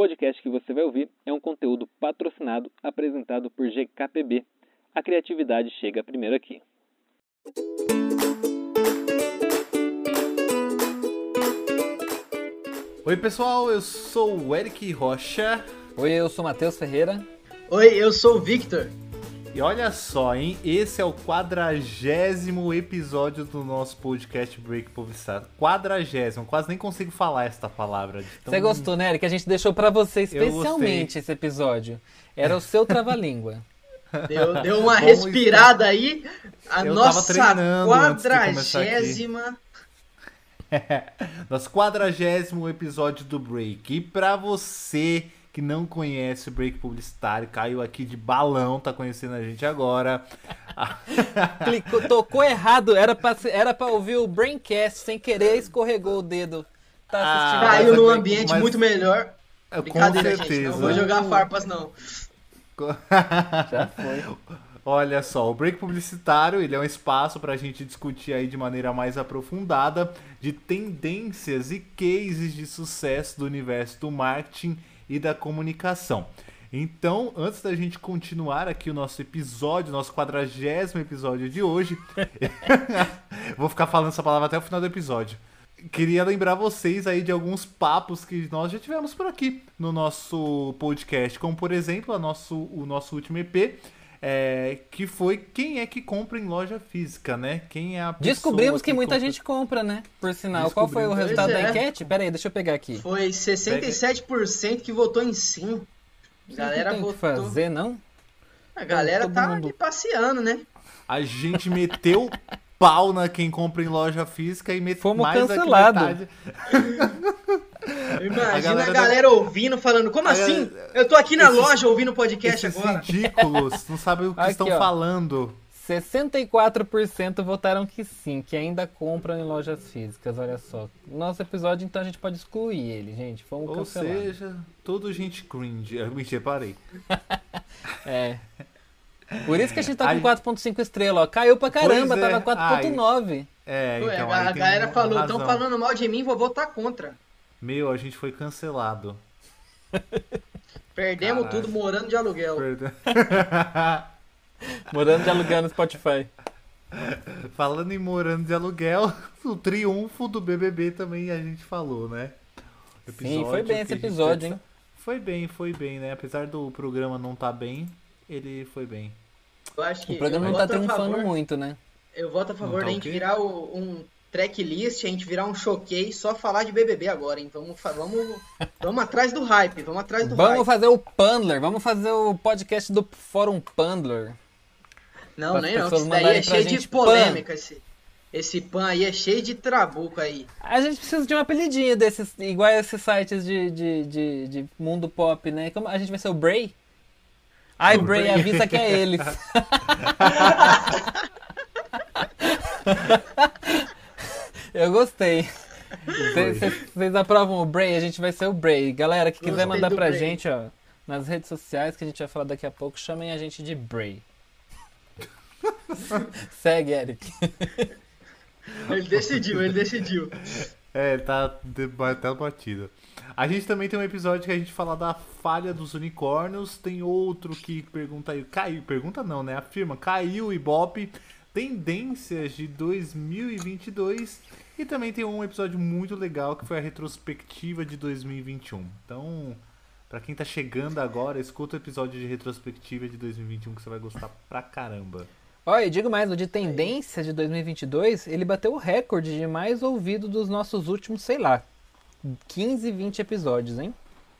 podcast que você vai ouvir é um conteúdo patrocinado apresentado por GKPB. A criatividade chega primeiro aqui. Oi, pessoal, eu sou o Eric Rocha. Oi, eu sou Matheus Ferreira. Oi, eu sou o Victor. E olha só, hein? Esse é o quadragésimo episódio do nosso podcast Break Publicado. Quadragésimo, quase nem consigo falar esta palavra. Tão... Você gostou, né, Eric? A gente deixou para você especialmente esse episódio. Era o seu trava-língua. Deu, deu uma respirada aí. A Eu nossa quadragésima. nosso quadragésimo episódio do Break. E para você que não conhece o Break Publicitário, caiu aqui de balão, tá conhecendo a gente agora. Clicou, tocou errado, era pra, era pra ouvir o Braincast, sem querer escorregou o dedo. Tá ah, caiu num ambiente mas... muito melhor. É, com certeza. Gente, não vou jogar farpas, não. Já foi. Olha só, o break publicitário ele é um espaço para a gente discutir aí de maneira mais aprofundada de tendências e cases de sucesso do universo do marketing e da comunicação. Então, antes da gente continuar aqui o nosso episódio, nosso quadragésimo episódio de hoje, vou ficar falando essa palavra até o final do episódio. Queria lembrar vocês aí de alguns papos que nós já tivemos por aqui no nosso podcast, como por exemplo a nosso, o nosso último EP, é, que foi quem é que compra em loja física, né? Quem é a Descobrimos que, que muita compra... gente compra, né? Por sinal. Qual foi o resultado da é. enquete? Pera aí, deixa eu pegar aqui. Foi 67% que votou em sim. A galera tem votou. Que fazer, não? A galera Todo tá mundo... passeando, né? A gente meteu pau na quem compra em loja física e meteu Fomos mais cancelados. Imagina a galera, a galera ouvindo, falando, como assim? Galera... Eu tô aqui na esses, loja ouvindo podcast agora. ridículos, não sabem o que aqui, estão ó. falando. 64% votaram que sim, que ainda compram em lojas físicas, olha só. Nosso episódio, então, a gente pode excluir ele, gente. Fomos Ou cancelados. seja, tudo gente cringe. Eu me parei. é. Por isso que a gente tá com 4.5 estrelas, ó. Caiu pra caramba, é. tava 4.9. É, então, a galera falou, estão falando mal de mim, vou votar contra. Meu, a gente foi cancelado. Perdemos Caralho. tudo morando de aluguel. Perde... morando de aluguel no Spotify. Falando em morando de aluguel, o triunfo do BBB também a gente falou, né? Sim, foi bem esse episódio, hein? Foi bem, foi bem, né? Apesar do programa não estar tá bem, ele foi bem. Eu acho que o programa não tá triunfando favor, muito, né? Eu voto a favor tá da gente virar o, um tracklist, a gente virar um showcase só falar de BBB agora, hein? Vamos, vamos, vamos atrás do hype, vamos atrás do Vamos hype. fazer o Pandler, vamos fazer o podcast do Fórum Pandler. Não, nem não, isso daí é cheio de polêmica, esse, esse pan aí é cheio de trabuco aí. A gente precisa de um apelidinho desses, igual esses sites de, de, de, de mundo pop, né? Como, a gente vai ser o Bray? Ai, o Bray, Bray. avisa que é eles. Eu gostei. Vocês aprovam o Bray? A gente vai ser o Bray. Galera, que quiser mandar pra Bray. gente, ó, nas redes sociais, que a gente vai falar daqui a pouco, chamem a gente de Bray. Segue, Eric. Ele decidiu, ele decidiu. É, tá até batida. A gente também tem um episódio que a gente fala da falha dos unicórnios. Tem outro que pergunta aí. Caiu. Pergunta não, né? Afirma. Caiu o Ibope tendências de 2022 e também tem um episódio muito legal que foi a retrospectiva de 2021. Então, para quem tá chegando agora, escuta o episódio de retrospectiva de 2021 que você vai gostar pra caramba. Olha, e digo mais, o de tendências de 2022, ele bateu o recorde de mais ouvido dos nossos últimos, sei lá, 15, 20 episódios, hein?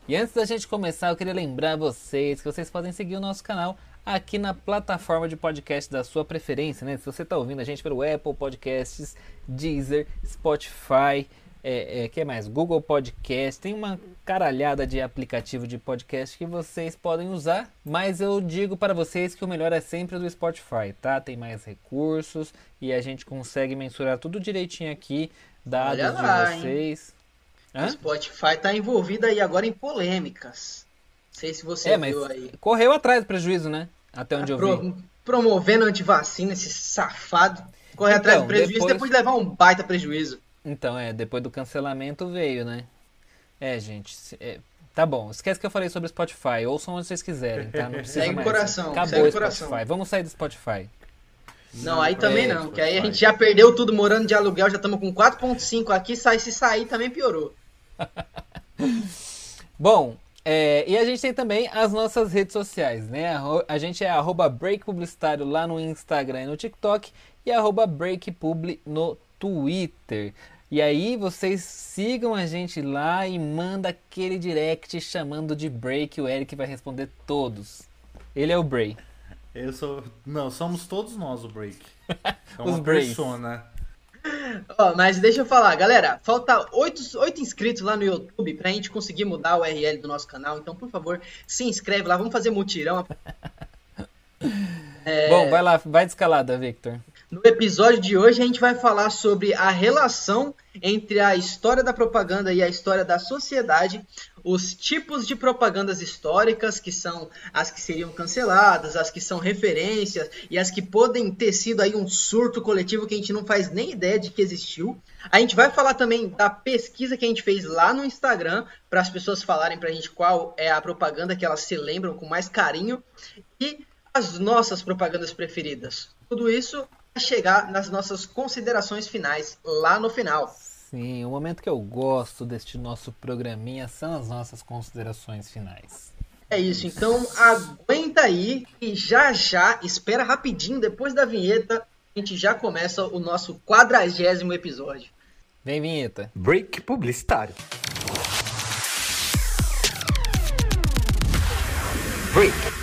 E antes da gente começar, eu queria lembrar vocês que vocês podem seguir o nosso canal aqui na plataforma de podcast da sua preferência, né? Se você está ouvindo a gente pelo Apple Podcasts, Deezer, Spotify, é, é, que mais? Google Podcast, tem uma caralhada de aplicativo de podcast que vocês podem usar, mas eu digo para vocês que o melhor é sempre o do Spotify, tá? Tem mais recursos e a gente consegue mensurar tudo direitinho aqui, dados lá, de vocês. O Spotify está envolvido aí agora em polêmicas sei se você é, viu aí. Correu atrás do prejuízo, né? Até onde tá eu pro, vi. Promovendo antivacina, esse safado. Correr então, atrás do prejuízo depois... depois de levar um baita prejuízo. Então, é, depois do cancelamento veio, né? É, gente, é, Tá bom, esquece que eu falei sobre Spotify. Ouçam onde vocês quiserem, tá? Não precisa segue mais. coração, Acabou segue o coração. Spotify. Vamos sair do Spotify. Não, aí também é, não, que aí a gente já perdeu tudo morando de aluguel, já estamos com 4.5 aqui, sai, se sair também piorou. Bom, é, e a gente tem também as nossas redes sociais, né? A gente é arroba Break Publicitário lá no Instagram e no TikTok e arroba Break no Twitter. E aí vocês sigam a gente lá e manda aquele direct chamando de Break, o Eric vai responder todos. Ele é o Bray. Eu sou. Não, somos todos nós o Break. É Os uma Brays. persona. Ó, mas deixa eu falar, galera, falta 8, oito inscritos lá no YouTube pra gente conseguir mudar o URL do nosso canal, então por favor, se inscreve lá, vamos fazer mutirão. Bom, vai lá, vai de escalada, Victor. No episódio de hoje a gente vai falar sobre a relação entre a história da propaganda e a história da sociedade, os tipos de propagandas históricas, que são as que seriam canceladas, as que são referências e as que podem ter sido aí um surto coletivo que a gente não faz nem ideia de que existiu. A gente vai falar também da pesquisa que a gente fez lá no Instagram, para as pessoas falarem pra gente qual é a propaganda que elas se lembram com mais carinho e as nossas propagandas preferidas. Tudo isso vai chegar nas nossas considerações finais lá no final. Sim, o momento que eu gosto deste nosso programinha são as nossas considerações finais. É isso, então aguenta aí e já já, espera rapidinho, depois da vinheta, a gente já começa o nosso quadragésimo episódio. Vem, vinheta. Break publicitário. Break.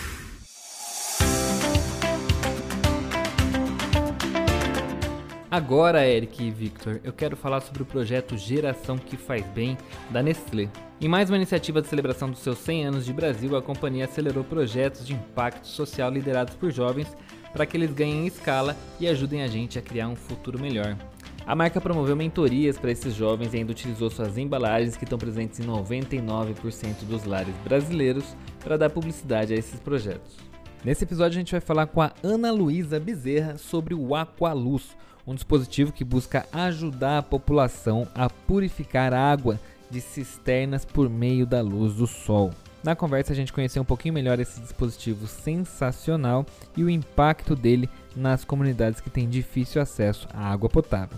Agora, Eric e Victor, eu quero falar sobre o projeto Geração que Faz Bem da Nestlé. Em mais uma iniciativa de celebração dos seus 100 anos de Brasil, a companhia acelerou projetos de impacto social liderados por jovens para que eles ganhem escala e ajudem a gente a criar um futuro melhor. A marca promoveu mentorias para esses jovens e ainda utilizou suas embalagens que estão presentes em 99% dos lares brasileiros para dar publicidade a esses projetos. Nesse episódio a gente vai falar com a Ana Luísa Bezerra sobre o Aqualuz, um dispositivo que busca ajudar a população a purificar água de cisternas por meio da luz do sol. Na conversa a gente conheceu um pouquinho melhor esse dispositivo sensacional e o impacto dele nas comunidades que têm difícil acesso à água potável.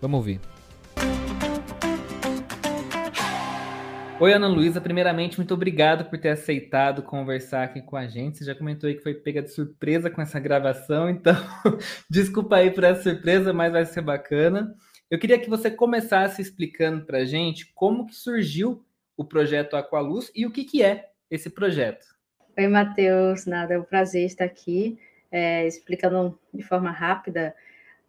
Vamos ouvir. Oi, Ana Luísa. Primeiramente, muito obrigado por ter aceitado conversar aqui com a gente. Você já comentou aí que foi pega de surpresa com essa gravação, então desculpa aí por essa surpresa, mas vai ser bacana. Eu queria que você começasse explicando para a gente como que surgiu o projeto Aqualuz e o que, que é esse projeto. Oi, Matheus. Nada, é um prazer estar aqui é, explicando de forma rápida.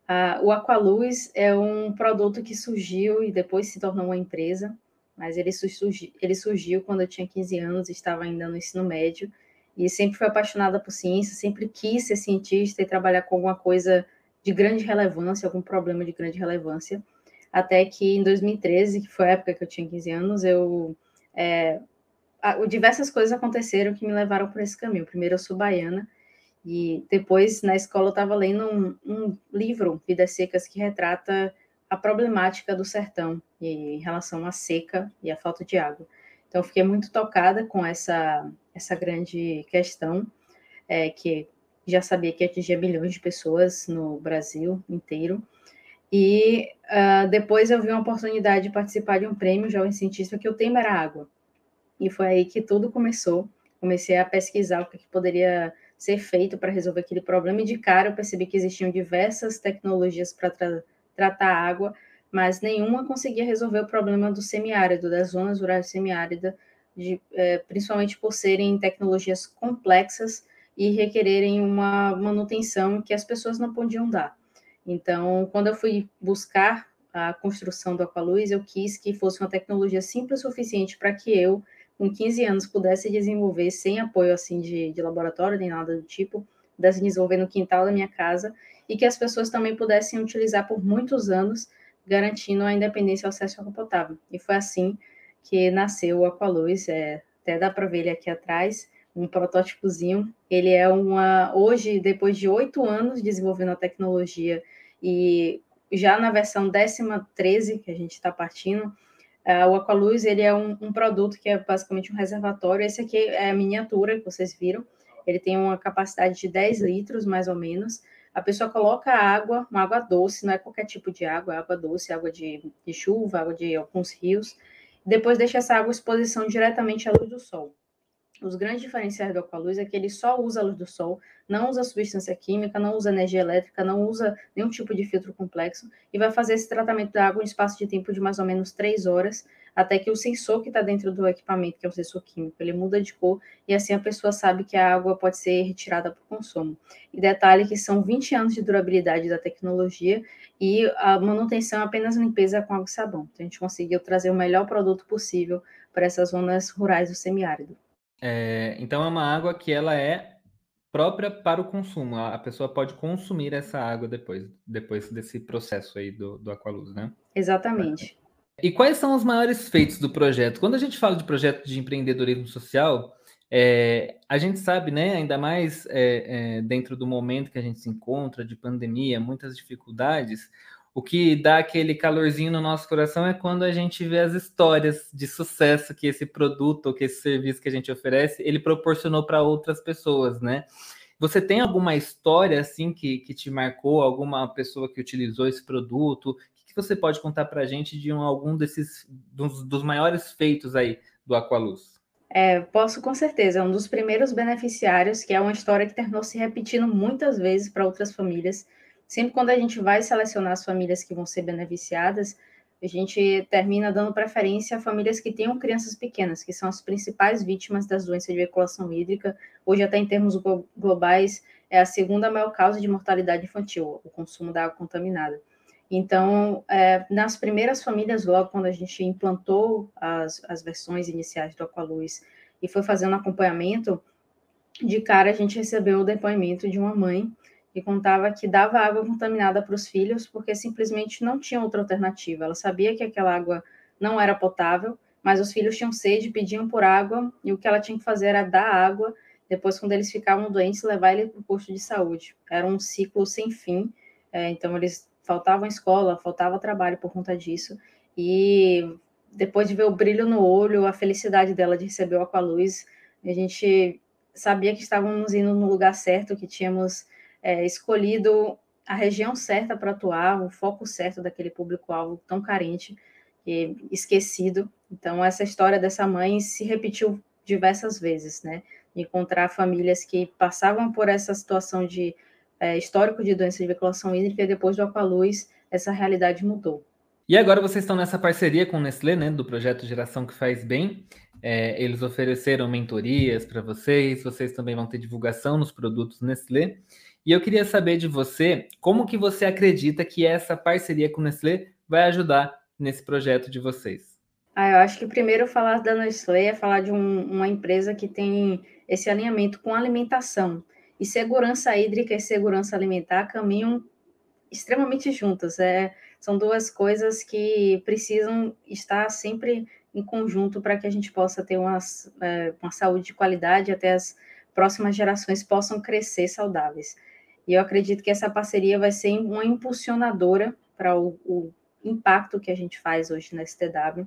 Uh, o Aqualuz é um produto que surgiu e depois se tornou uma empresa mas ele, surgi, ele surgiu quando eu tinha 15 anos, estava ainda no ensino médio, e sempre fui apaixonada por ciência, sempre quis ser cientista e trabalhar com alguma coisa de grande relevância, algum problema de grande relevância, até que em 2013, que foi a época que eu tinha 15 anos, eu é, diversas coisas aconteceram que me levaram por esse caminho. Primeiro, eu sou baiana, e depois, na escola, eu estava lendo um, um livro, Vidas Secas, que retrata a problemática do sertão em relação à seca e à falta de água. Então, fiquei muito tocada com essa, essa grande questão, é, que já sabia que atingia milhões de pessoas no Brasil inteiro. E uh, depois eu vi uma oportunidade de participar de um prêmio Jovem Cientista, que o tema era água. E foi aí que tudo começou. Comecei a pesquisar o que poderia ser feito para resolver aquele problema, e de cara eu percebi que existiam diversas tecnologias para tra tratar a água, mas nenhuma conseguia resolver o problema do semiárido, das zonas rurais semiáridas, é, principalmente por serem tecnologias complexas e requererem uma manutenção que as pessoas não podiam dar. Então, quando eu fui buscar a construção do Aqualuz, eu quis que fosse uma tecnologia simples o suficiente para que eu, com 15 anos, pudesse desenvolver sem apoio assim de, de laboratório nem nada do tipo, pudesse desenvolver no quintal da minha casa e que as pessoas também pudessem utilizar por muitos anos, garantindo a independência ao acesso à água potável. E foi assim que nasceu o Aqualuz, é, até dá para ver ele aqui atrás, um protótipozinho. Ele é uma, hoje, depois de oito anos desenvolvendo a tecnologia e já na versão décima 13, que a gente está partindo, Uh, o Aqualuz ele é um, um, produto que é basicamente um reservatório. Esse aqui é a miniatura que vocês viram. Ele tem uma capacidade de 10 litros, mais ou menos. A pessoa coloca água, uma água doce, não é qualquer tipo de água, é água doce, água de, de chuva, água de alguns rios. Depois deixa essa água em exposição diretamente à luz do sol. Os grandes diferenciais do Aqualuz é que ele só usa a luz do sol, não usa substância química, não usa energia elétrica, não usa nenhum tipo de filtro complexo e vai fazer esse tratamento da água em espaço de tempo de mais ou menos três horas, até que o sensor que está dentro do equipamento, que é o sensor químico, ele muda de cor e assim a pessoa sabe que a água pode ser retirada para o consumo. E detalhe que são 20 anos de durabilidade da tecnologia e a manutenção é apenas limpeza com água e sabão. Então a gente conseguiu trazer o melhor produto possível para essas zonas rurais do semiárido. É, então é uma água que ela é própria para o consumo. A pessoa pode consumir essa água depois, depois desse processo aí do, do Aqualuz, né? Exatamente. E quais são os maiores feitos do projeto? Quando a gente fala de projeto de empreendedorismo social, é, a gente sabe, né, ainda mais é, é, dentro do momento que a gente se encontra, de pandemia, muitas dificuldades, o que dá aquele calorzinho no nosso coração é quando a gente vê as histórias de sucesso que esse produto ou que esse serviço que a gente oferece, ele proporcionou para outras pessoas, né? Você tem alguma história assim que, que te marcou, alguma pessoa que utilizou esse produto? Que você pode contar para a gente de um, algum desses dos, dos maiores feitos aí do Aqualuz? É, posso com certeza, é um dos primeiros beneficiários, que é uma história que terminou se repetindo muitas vezes para outras famílias sempre quando a gente vai selecionar as famílias que vão ser beneficiadas, a gente termina dando preferência a famílias que tenham crianças pequenas, que são as principais vítimas das doenças de veiculação hídrica. Hoje, até em termos globais, é a segunda maior causa de mortalidade infantil, o consumo da água contaminada. Então, é, nas primeiras famílias, logo quando a gente implantou as, as versões iniciais do Aqualuz e foi fazendo acompanhamento, de cara a gente recebeu o depoimento de uma mãe e contava que dava água contaminada para os filhos porque simplesmente não tinha outra alternativa. Ela sabia que aquela água não era potável, mas os filhos tinham sede, pediam por água e o que ela tinha que fazer era dar água. Depois, quando eles ficavam doentes, levar ele para o posto de saúde. Era um ciclo sem fim. É, então, eles faltavam escola, faltava trabalho por conta disso. E depois de ver o brilho no olho, a felicidade dela de receber o Aqualuz, a gente sabia que estávamos indo no lugar certo, que tínhamos é, escolhido a região certa para atuar, o foco certo daquele público-alvo tão carente e esquecido. Então, essa história dessa mãe se repetiu diversas vezes, né? Encontrar famílias que passavam por essa situação de é, histórico de doença de veiculação hídrica e depois do Aqualuz, essa realidade mudou. E agora vocês estão nessa parceria com o Nestlé, né, do projeto Geração que Faz Bem. É, eles ofereceram mentorias para vocês, vocês também vão ter divulgação nos produtos Nestlé. E eu queria saber de você, como que você acredita que essa parceria com o Nestlé vai ajudar nesse projeto de vocês? Ah, eu acho que primeiro falar da Nestlé é falar de um, uma empresa que tem esse alinhamento com alimentação. E segurança hídrica e segurança alimentar caminham extremamente juntas. É, são duas coisas que precisam estar sempre em conjunto para que a gente possa ter uma, é, uma saúde de qualidade até as próximas gerações possam crescer saudáveis. E eu acredito que essa parceria vai ser uma impulsionadora para o, o impacto que a gente faz hoje na STW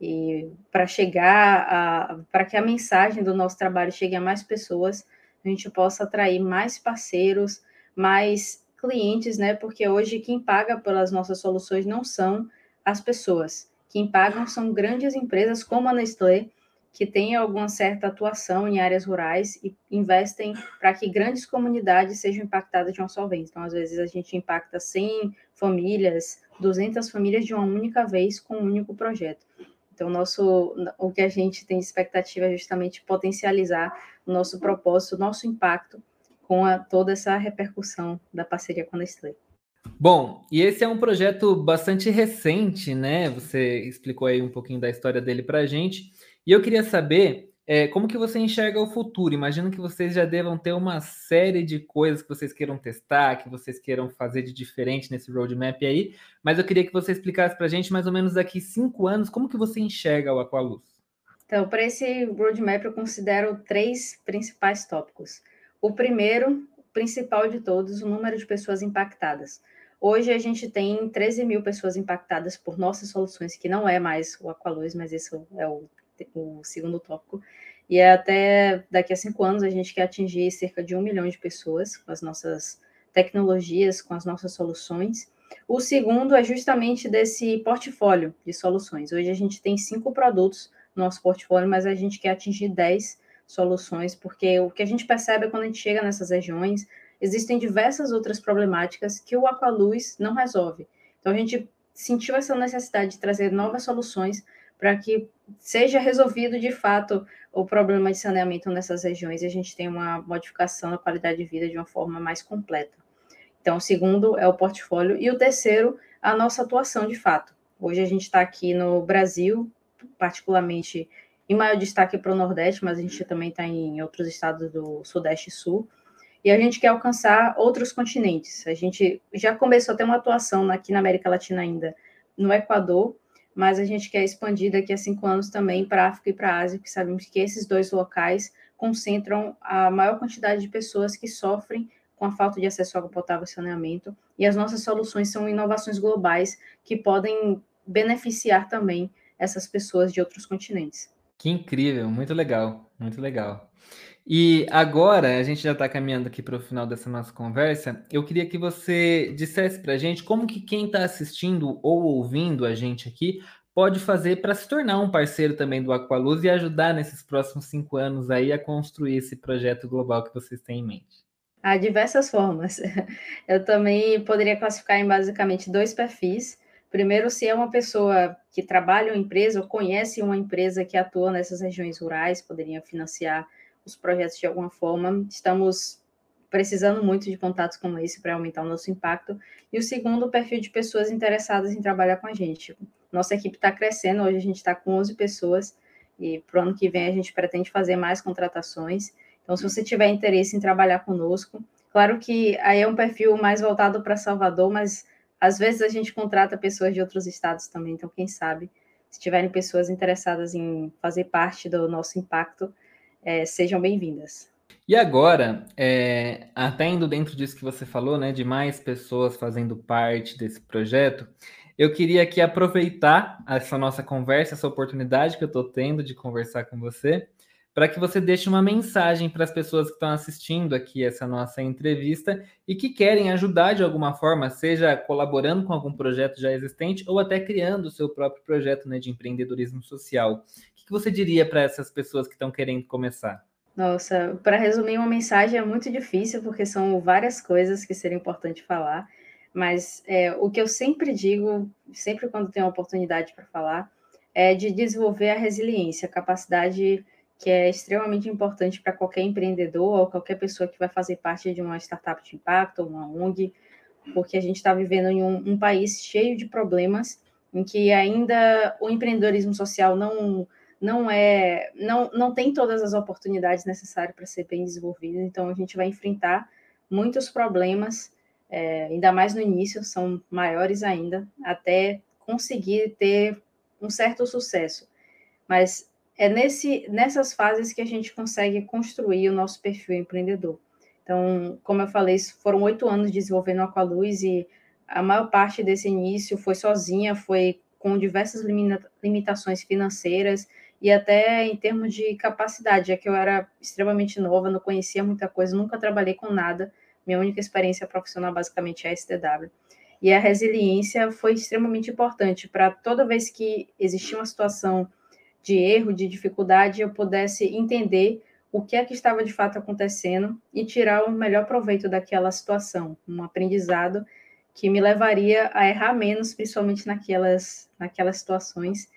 e para chegar para que a mensagem do nosso trabalho chegue a mais pessoas, a gente possa atrair mais parceiros, mais clientes, né? Porque hoje quem paga pelas nossas soluções não são as pessoas. Quem pagam são grandes empresas como a Nestlé, que têm alguma certa atuação em áreas rurais e investem para que grandes comunidades sejam impactadas de uma só vez. Então, às vezes, a gente impacta 100 famílias, 200 famílias de uma única vez com um único projeto. Então, nosso, o que a gente tem expectativa é justamente potencializar o nosso propósito, o nosso impacto com a, toda essa repercussão da parceria com a Nestlé. Bom, e esse é um projeto bastante recente, né? Você explicou aí um pouquinho da história dele para a gente. E eu queria saber é, como que você enxerga o futuro. Imagino que vocês já devam ter uma série de coisas que vocês queiram testar, que vocês queiram fazer de diferente nesse roadmap aí. Mas eu queria que você explicasse para a gente, mais ou menos daqui cinco anos, como que você enxerga o Aqualuz. Então, para esse roadmap, eu considero três principais tópicos. O primeiro, principal de todos, o número de pessoas impactadas. Hoje a gente tem 13 mil pessoas impactadas por nossas soluções, que não é mais o Aqualuz, mas esse é o, o segundo tópico. E até daqui a cinco anos a gente quer atingir cerca de um milhão de pessoas com as nossas tecnologias, com as nossas soluções. O segundo é justamente desse portfólio de soluções. Hoje a gente tem cinco produtos no nosso portfólio, mas a gente quer atingir 10 soluções, porque o que a gente percebe é quando a gente chega nessas regiões, existem diversas outras problemáticas que o Aqualuz não resolve. Então a gente sentiu essa necessidade de trazer novas soluções para que seja resolvido de fato o problema de saneamento nessas regiões e a gente tenha uma modificação da qualidade de vida de uma forma mais completa. Então, o segundo é o portfólio e o terceiro, a nossa atuação de fato. Hoje a gente está aqui no Brasil, particularmente em maior destaque para o Nordeste, mas a gente também está em outros estados do Sudeste e Sul e a gente quer alcançar outros continentes. A gente já começou a ter uma atuação aqui na América Latina ainda, no Equador, mas a gente quer expandir daqui a cinco anos também para a África e para a Ásia, porque sabemos que esses dois locais concentram a maior quantidade de pessoas que sofrem com a falta de acesso à água potável e saneamento, e as nossas soluções são inovações globais que podem beneficiar também essas pessoas de outros continentes. Que incrível, muito legal, muito legal. E agora, a gente já está caminhando aqui para o final dessa nossa conversa, eu queria que você dissesse para a gente como que quem está assistindo ou ouvindo a gente aqui pode fazer para se tornar um parceiro também do Aqualuz e ajudar nesses próximos cinco anos aí a construir esse projeto global que vocês têm em mente. Há diversas formas. Eu também poderia classificar em basicamente dois perfis. Primeiro, se é uma pessoa que trabalha em uma empresa ou conhece uma empresa que atua nessas regiões rurais, poderia financiar os projetos de alguma forma. Estamos precisando muito de contatos como esse para aumentar o nosso impacto. E o segundo, o perfil de pessoas interessadas em trabalhar com a gente. Nossa equipe está crescendo, hoje a gente está com 11 pessoas e para o ano que vem a gente pretende fazer mais contratações. Então, se você tiver interesse em trabalhar conosco, claro que aí é um perfil mais voltado para Salvador, mas às vezes a gente contrata pessoas de outros estados também, então quem sabe, se tiverem pessoas interessadas em fazer parte do nosso impacto, é, sejam bem-vindas. E agora, é, até indo dentro disso que você falou, né, de mais pessoas fazendo parte desse projeto, eu queria aqui aproveitar essa nossa conversa, essa oportunidade que eu estou tendo de conversar com você, para que você deixe uma mensagem para as pessoas que estão assistindo aqui essa nossa entrevista e que querem ajudar de alguma forma, seja colaborando com algum projeto já existente ou até criando o seu próprio projeto né, de empreendedorismo social que você diria para essas pessoas que estão querendo começar? Nossa, para resumir uma mensagem é muito difícil, porque são várias coisas que seria importante falar, mas é, o que eu sempre digo, sempre quando tenho oportunidade para falar, é de desenvolver a resiliência, a capacidade que é extremamente importante para qualquer empreendedor ou qualquer pessoa que vai fazer parte de uma startup de impacto ou uma ONG, porque a gente está vivendo em um, um país cheio de problemas em que ainda o empreendedorismo social não não é, não, não tem todas as oportunidades necessárias para ser bem desenvolvido, então a gente vai enfrentar muitos problemas, é, ainda mais no início, são maiores ainda, até conseguir ter um certo sucesso. Mas é nesse, nessas fases que a gente consegue construir o nosso perfil empreendedor. Então, como eu falei, foram oito anos desenvolvendo Aqualuz e a maior parte desse início foi sozinha, foi com diversas limitações financeiras e até em termos de capacidade, já que eu era extremamente nova, não conhecia muita coisa, nunca trabalhei com nada, minha única experiência profissional basicamente é a STW. E a resiliência foi extremamente importante para toda vez que existia uma situação de erro, de dificuldade, eu pudesse entender o que é que estava de fato acontecendo e tirar o melhor proveito daquela situação, um aprendizado que me levaria a errar menos, principalmente naquelas, naquelas situações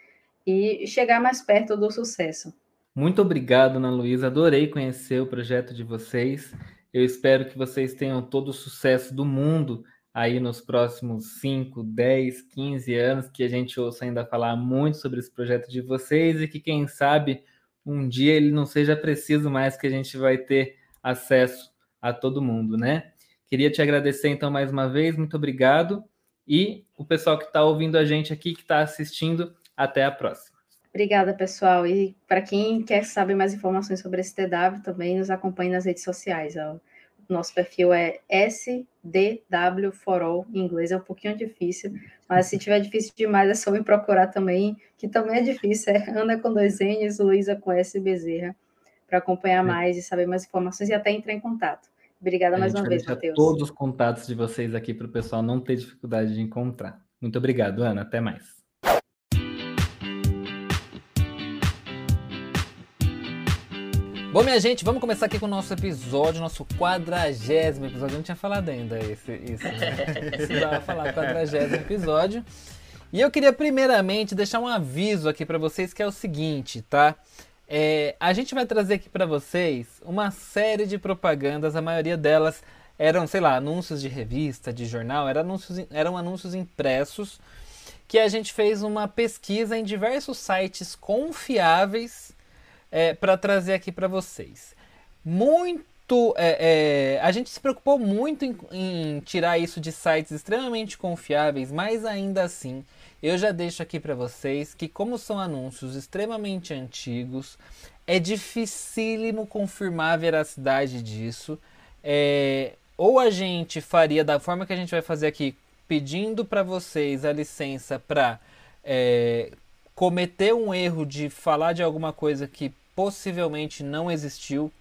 e chegar mais perto do sucesso. Muito obrigado, Ana Luísa. Adorei conhecer o projeto de vocês. Eu espero que vocês tenham todo o sucesso do mundo aí nos próximos 5, 10, 15 anos, que a gente ouça ainda falar muito sobre esse projeto de vocês e que, quem sabe, um dia ele não seja preciso mais que a gente vai ter acesso a todo mundo, né? Queria te agradecer então mais uma vez, muito obrigado. E o pessoal que está ouvindo a gente aqui, que está assistindo, até a próxima. Obrigada, pessoal. E para quem quer saber mais informações sobre esse TW, também nos acompanhe nas redes sociais. O nosso perfil é SDW for All, em inglês é um pouquinho difícil, mas se tiver difícil demais é só me procurar também, que também é difícil, é Ana com dois N's, Luísa com S Bezerra, para acompanhar mais e saber mais informações e até entrar em contato. Obrigada mais uma vez, Matheus. todos os contatos de vocês aqui para o pessoal não ter dificuldade de encontrar. Muito obrigado, Ana. Até mais. Bom, minha gente, vamos começar aqui com o nosso episódio, nosso quadragésimo episódio. Eu não tinha falado ainda esse, isso, né? Precisava falar quadragésimo episódio. E eu queria primeiramente deixar um aviso aqui para vocês que é o seguinte, tá? É, a gente vai trazer aqui para vocês uma série de propagandas, a maioria delas eram, sei lá, anúncios de revista, de jornal, eram anúncios, eram anúncios impressos que a gente fez uma pesquisa em diversos sites confiáveis é, para trazer aqui para vocês. Muito. é, é, a gente se preocupou muito em, em tirar isso de sites extremamente confiáveis, mas ainda assim, eu já deixo aqui para vocês que, como são anúncios extremamente antigos, é dificílimo confirmar a veracidade disso. É, ou a gente faria da forma que a gente vai fazer aqui, pedindo para vocês a licença para é, cometer um erro de falar de alguma coisa que possivelmente não existiu,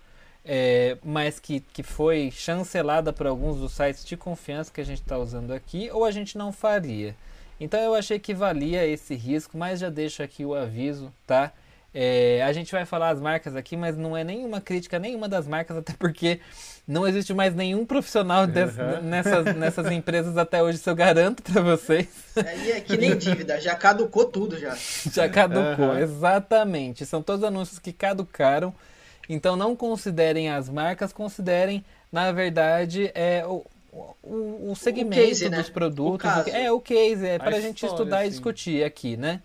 é, mas que, que foi chancelada por alguns dos sites de confiança que a gente está usando aqui, ou a gente não faria. Então eu achei que valia esse risco, mas já deixo aqui o aviso, tá? É, a gente vai falar as marcas aqui, mas não é nenhuma crítica a nenhuma das marcas, até porque não existe mais nenhum profissional des- Uhum. nessas, nessas empresas até hoje, isso eu garanto para vocês. Aí é que nem dívida, já caducou tudo já. Já caducou, Aham. exatamente. São todos anúncios que caducaram. Então não considerem as marcas, considerem, na verdade, é, o, o, o segmento case, né? dos produtos. O caso. é, o case, é para a gente estudar e sim. discutir aqui, né?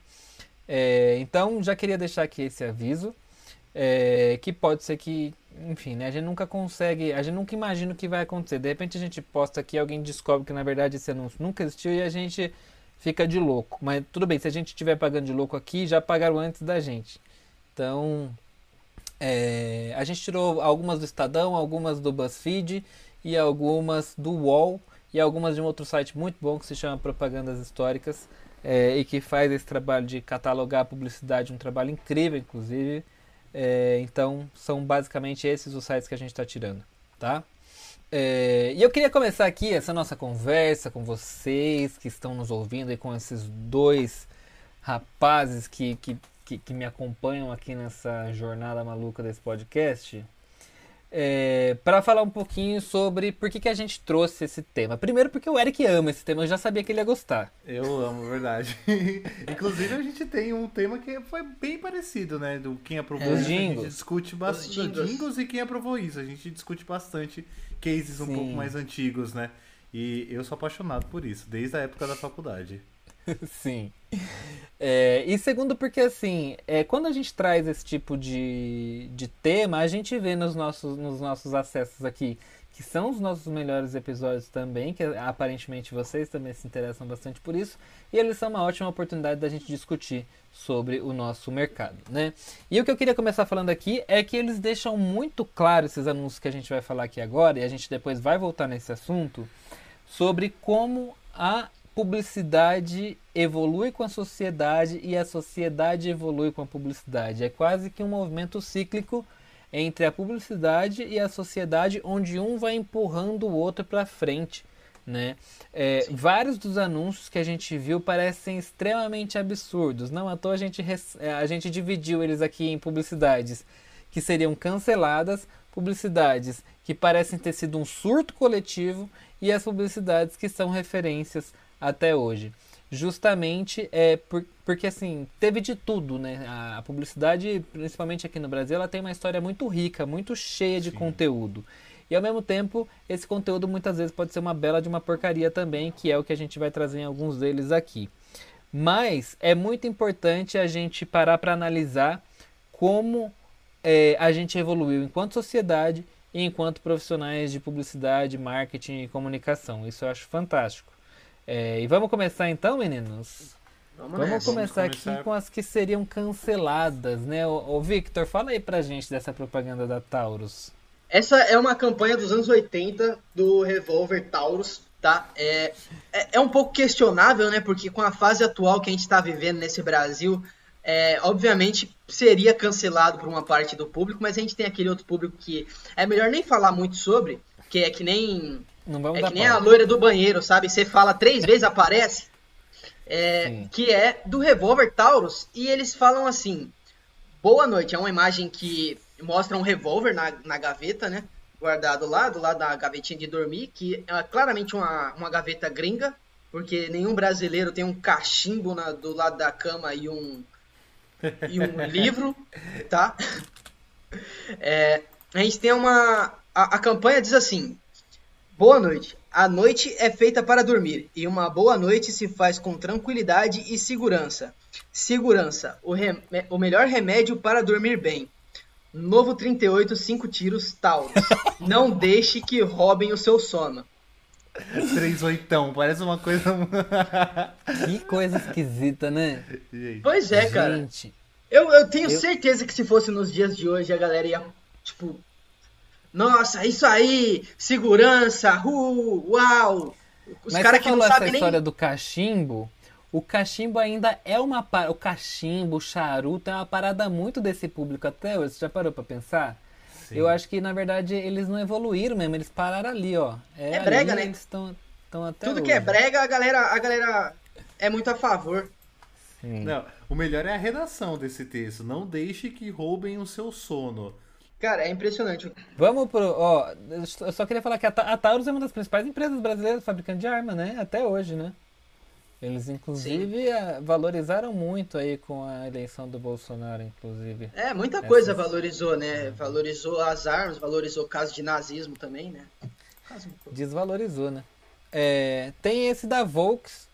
É, então já queria deixar aqui esse aviso. é, que pode ser que, enfim, né? A gente nunca consegue, a gente nunca imagina o que vai acontecer. De repente a gente posta aqui, alguém descobre que na verdade esse anúncio nunca existiu e a gente fica de louco. Mas tudo bem, se a gente estiver pagando de louco aqui, já pagaram antes da gente. Então, é, a gente tirou algumas do Estadão, algumas do BuzzFeed e algumas do UOL e algumas de um outro site muito bom que se chama Propagandas Históricas é, e que faz esse trabalho de catalogar a publicidade, um trabalho incrível, inclusive. É, então, são basicamente esses os sites que a gente está tirando, tá? É, e eu queria começar aqui essa nossa conversa com vocês que estão nos ouvindo e com esses dois rapazes que, que, que, que me acompanham aqui nessa jornada maluca desse podcast. É, para falar um pouquinho sobre por que, que a gente trouxe esse tema. Primeiro porque o Eric ama esse tema, eu já sabia que ele ia gostar. Eu amo, verdade. Inclusive, a gente tem um tema que foi bem parecido, né? Do quem aprovou Os isso. A jingles. gente discute bastante. jingles. E quem aprovou isso. A gente discute bastante cases um Sim. pouco mais antigos, né? E eu sou apaixonado por isso, desde a época da faculdade. Sim. É, e segundo, porque assim, é, quando a gente traz esse tipo de, de tema, a gente vê nos nossos, nos nossos acessos aqui, que são os nossos melhores episódios também, que aparentemente vocês também se interessam bastante por isso, e eles são uma ótima oportunidade da gente discutir sobre o nosso mercado, né? E o que eu queria começar falando aqui é que eles deixam muito claro esses anúncios que a gente vai falar aqui agora, e a gente depois vai voltar nesse assunto, sobre como a publicidade evolui com a sociedade e a sociedade evolui com a publicidade. É quase que um movimento cíclico entre a publicidade e a sociedade, onde um vai empurrando o outro para frente. Né? É, vários dos anúncios que a gente viu parecem extremamente absurdos. Não à toa a gente, é, a gente dividiu eles aqui em publicidades que seriam canceladas, publicidades que parecem ter sido um surto coletivo e as publicidades que são referências até hoje. Justamente é por- porque assim, teve de tudo, né? A, a publicidade, principalmente aqui no Brasil, ela tem uma história muito rica, muito cheia de Sim. conteúdo. E ao mesmo tempo, esse conteúdo muitas vezes pode ser uma bela de uma porcaria também, que é o que a gente vai trazer em alguns deles aqui. Mas é muito importante a gente parar para analisar como é, a gente evoluiu enquanto sociedade e enquanto profissionais de publicidade, marketing e comunicação. Isso eu acho fantástico. É, e vamos começar então, meninos? Vamos, Vamos nessa. começar Vamos aqui começar. com as que seriam canceladas, né? Ô, ô, Victor, fala aí pra gente dessa propaganda da Taurus. Essa é uma campanha dos anos 80 do revólver Taurus, tá? É, é, é um pouco questionável, né? Porque com a fase atual que a gente está vivendo nesse Brasil, é, obviamente seria cancelado por uma parte do público, mas a gente tem aquele outro público que é melhor nem falar muito sobre, que é que nem Não vamos é que nem pau. a loira do banheiro, sabe? Você fala três vezes, aparece. É, que é do revólver Taurus. E eles falam assim: Boa noite. É uma imagem que mostra um revólver na, na gaveta, né? Guardado lá, do lado da gavetinha de dormir, que é claramente uma, uma gaveta gringa, porque nenhum brasileiro tem um cachimbo na- do lado da cama e um, e um livro, tá? É, a gente tem uma. A, a campanha diz assim: Boa noite. A noite é feita para dormir e uma boa noite se faz com tranquilidade e segurança. Segurança, o, rem- o melhor remédio para dormir bem. Novo 38, 5 tiros, Taurus. Não deixe que roubem o seu sono. Três oitão, parece uma coisa. Que coisa esquisita, né? Pois é, cara. Gente, Eu, eu tenho Eu- certeza que se fosse nos dias de hoje a galera ia, tipo, nossa, isso aí, segurança, uh, uau. Os mas caras você que não sabem nem. história do cachimbo. O cachimbo ainda é uma parada. O cachimbo, o charuto é uma parada muito desse público até hoje. Você já parou pra pensar? sim. Eu acho que na verdade eles não evoluíram mesmo, eles pararam ali, ó. É brega, ali né? Eles estão até Tudo hoje. que é brega, a galera, a galera é muito a favor. Sim. Não, o melhor é a redação desse texto. Não deixe que roubem o seu sono. Cara, é impressionante. Vamos pro. Ó, eu só queria falar que a, Ta- a Taurus é uma das principais empresas brasileiras fabricantes de arma, né? Até hoje, né? Eles, inclusive, eh, valorizaram muito aí com a eleição do Bolsonaro, inclusive. É, muita Essas- coisa valorizou, né? Valorizou as armas, valorizou o caso de nazismo também, né? Desvalorizou, né? É, tem esse da Volks.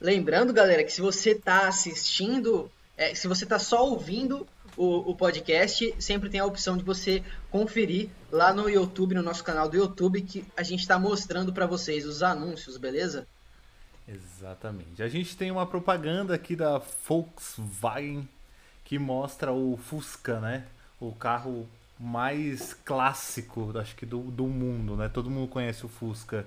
Lembrando, galera, que se você tá assistindo, é, se você tá só ouvindo o, o podcast, sempre tem a opção de você conferir lá no YouTube, no nosso canal do YouTube, que a gente tá mostrando pra vocês os anúncios, beleza? Exatamente. A gente tem uma propaganda aqui da Volkswagen que mostra o Fusca, né? O carro mais clássico, acho que do, do mundo, né? Todo mundo conhece o Fusca,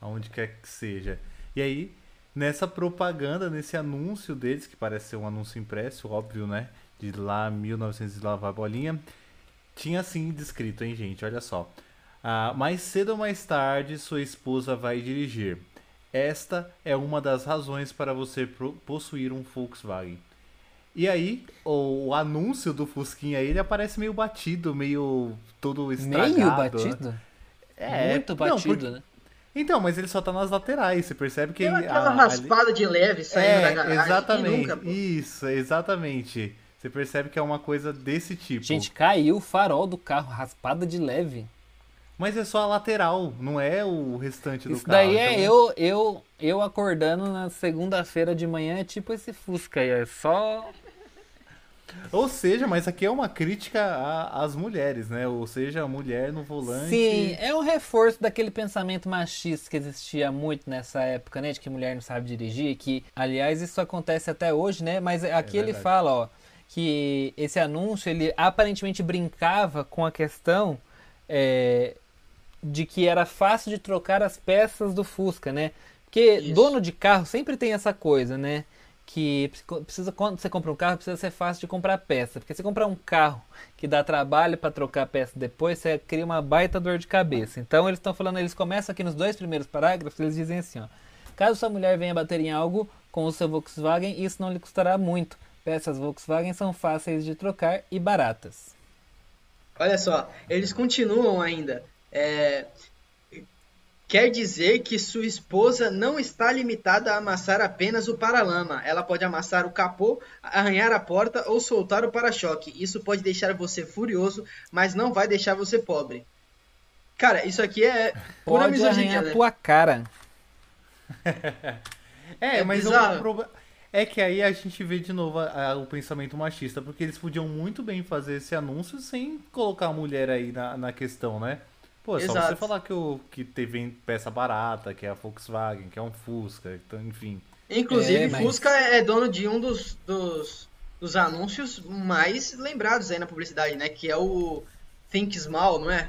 aonde quer que seja. E aí, nessa propaganda, nesse anúncio deles, que parece ser um anúncio impresso, óbvio, né? De lá 1900 e lavar a bolinha, tinha assim descrito, hein, gente? Olha só. Ah, mais cedo ou mais tarde, sua esposa vai dirigir. Esta é uma das razões para você possuir um Volkswagen. E aí, o, o anúncio do Fusquinha aí, ele aparece meio batido, meio todo estragado. Meio né? batido? É, Muito não, batido, porque- né? Então, mas ele só tá nas laterais, você percebe que Tem ele... aquela a- ali- raspada de leve saindo da É, garagem. Quem exatamente. nunca? Isso, exatamente. Você percebe que é uma coisa desse tipo. Gente, caiu o farol do carro, raspada de leve. Mas é só a lateral, não é o restante do Isso carro. daí é então- eu, eu, eu acordando na segunda-feira de manhã, é tipo esse Fusca aí, é só. Ou seja, mas aqui é uma crítica às mulheres, né? Ou seja, a mulher no volante. Sim, é um reforço daquele pensamento machista que existia muito nessa época, né? De que mulher não sabe dirigir, que, aliás, isso acontece até hoje, né? Mas aqui ele verdade. fala, ó, que esse anúncio, ele aparentemente brincava com a questão é, de que era fácil de trocar as peças do Fusca, né? Porque Isso. dono de carro sempre tem essa coisa, né? Que precisa, quando você compra um carro, precisa ser fácil de comprar peça. Porque se comprar um carro que dá trabalho para trocar peça depois, você cria uma baita dor de cabeça. Então eles estão falando, eles começam aqui nos dois primeiros parágrafos, eles dizem assim, ó. Caso sua mulher venha bater em algo com o seu Volkswagen, isso não lhe custará muito. Peças Volkswagen são fáceis de trocar e baratas. Olha só, eles continuam ainda. É, Quer dizer que sua esposa não está limitada a amassar apenas o paralama. Ela pode amassar o capô, arranhar a porta ou soltar o para-choque. Isso pode deixar você furioso, mas não vai deixar você pobre. Cara, isso aqui é pura Pode misoginia, arranhar né? a tua cara. É, É mas o bizarro. proble- é que aí a gente vê de novo a- a- o pensamento machista, porque eles podiam muito bem fazer esse anúncio sem colocar a mulher aí na, na questão, né? Pô, é só Exato. você falar que, o, que teve peça barata, que é a Volkswagen, que é um Fusca, então, enfim. Inclusive, É, mas- Fusca é dono de um dos, dos, dos anúncios mais lembrados aí na publicidade, né? Que é o Think Small, não é?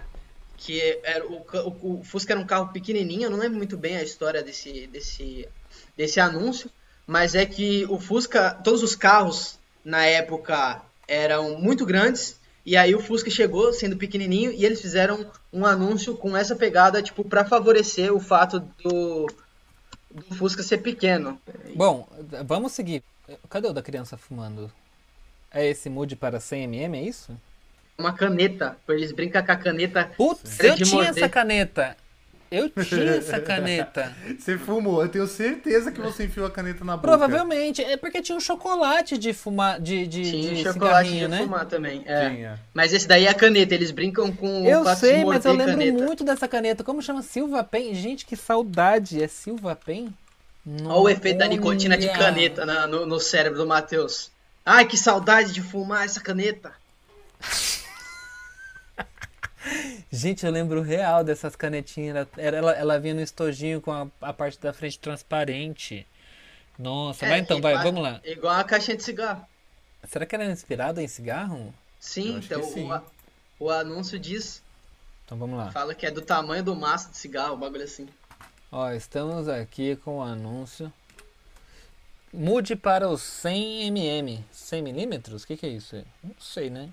que era o, o, o Fusca era um carro pequenininho, eu não lembro muito bem a história desse, desse, desse anúncio, mas é que o Fusca, todos os carros na época eram muito grandes, e aí o Fusca chegou sendo pequenininho e eles fizeram um anúncio com essa pegada, tipo, para favorecer o fato do, do Fusca ser pequeno. Bom, vamos seguir. Cadê o da criança fumando? É esse mude para 100mm, é isso? Uma caneta, eles brincam com a caneta. Putz, eu tinha morder. essa caneta. Eu tinha essa caneta. Você fumou, eu tenho certeza que você enfiou a caneta na boca. Provavelmente. É porque tinha um chocolate de fumar, de, de, Tinha de chocolate de né? fumar também. É. Tinha. Mas esse daí é a caneta, eles brincam com Eu o de sei, mas eu lembro caneta. muito dessa caneta. Como chama? Silva Pen? Gente, que saudade. É Silva Pen? Olha o efeito da nicotina de caneta na- no, no cérebro do Matheus. Ai, que saudade de fumar essa caneta. Gente, eu lembro real dessas canetinhas. Era- Era, ela, ela vinha no estojinho com a, a parte da frente transparente. Nossa, vai então, vai, igual- vamos lá. Igual a caixinha de cigarro. Será que ela é inspirada em cigarro? Sim, então sim. O, o anúncio diz, Então vamos lá. fala que é do tamanho do maço de cigarro, um bagulho assim. Ó, estamos aqui com o anúncio. Mude para os 100 mm. 100 milímetros? O que, que é isso? Não sei, né?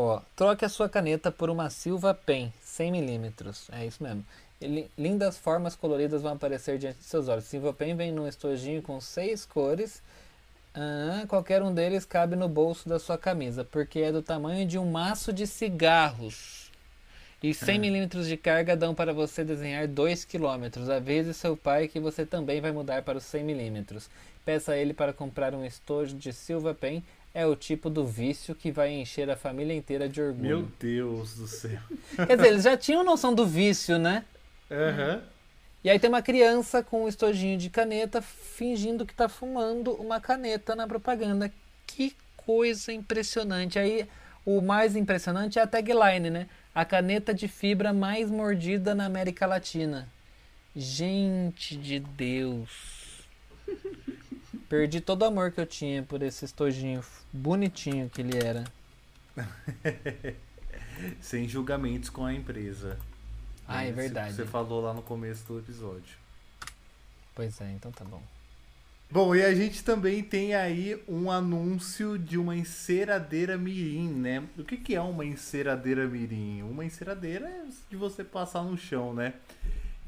Ó, troque a sua caneta por uma Silva Pen 100 milímetros. É isso mesmo. Ele- lindas formas coloridas vão aparecer diante de seus olhos. Silva Pen vem num estojinho com seis cores. Ah, qualquer um deles cabe no bolso da sua camisa, porque é do tamanho de um maço de cigarros. E 100 milímetros de carga dão para você desenhar 2 km. Avise seu pai que você também vai mudar para os 100 milímetros. Peça a ele para comprar um estojo de Silva Pen. É o tipo do vício que vai encher a família inteira de orgulho. Meu Deus do céu. Quer dizer, eles já tinham noção do vício, né? Aham. E aí tem uma criança com um estojinho de caneta fingindo que tá fumando uma caneta na propaganda. Que coisa impressionante. Aí o mais impressionante é a tagline, né? A caneta de fibra mais mordida na América Latina. Gente de Deus. Perdi todo o amor que eu tinha por esse estojinho bonitinho que ele era. Sem julgamentos com a empresa. Ah, é que verdade. Você falou lá no começo do episódio. Pois é, então tá bom. Bom, e a gente também tem aí um anúncio de uma enceradeira mirim, né? O que, que é uma enceradeira mirim? Uma enceradeira é de você passar no chão, né?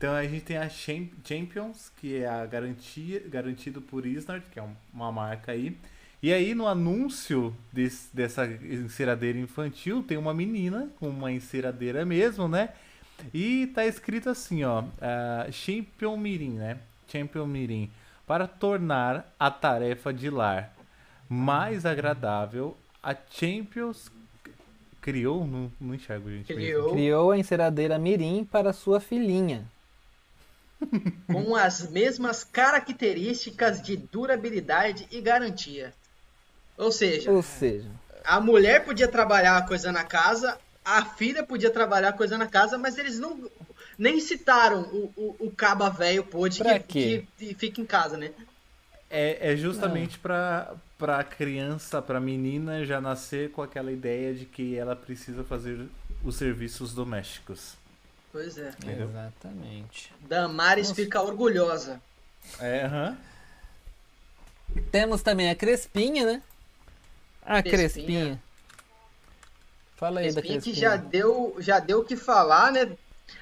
Então a gente tem a Cham- Champions, que é a garantia, garantido por Isnard, que é um- uma marca aí. E aí no anúncio desse- dessa enceradeira infantil tem uma menina com uma enceradeira mesmo, né? E tá escrito assim, ó, ah, Champion Mirim, né? Champion Mirim, para tornar a tarefa de lar mais agradável, a Champions criou, não, não enxergo, gente. Criou Criou a enceradeira Mirim para sua filhinha. Com as mesmas características de durabilidade e garantia. Ou seja, Ou seja, a mulher podia trabalhar a coisa na casa, a filha podia trabalhar a coisa na casa, mas eles não nem citaram o, o, o caba velho pôde que, que, que fica em casa, né? É, é justamente pra para criança, pra menina já nascer com aquela ideia de que ela precisa fazer os serviços domésticos. Pois é. Entendeu? exatamente. Damares Nossa. fica orgulhosa. É, aham. Temos também a Crespinha, né? A Crespinha. Crespinha. Fala aí da Crespinha que Crespinha. já deu já deu o que falar, né?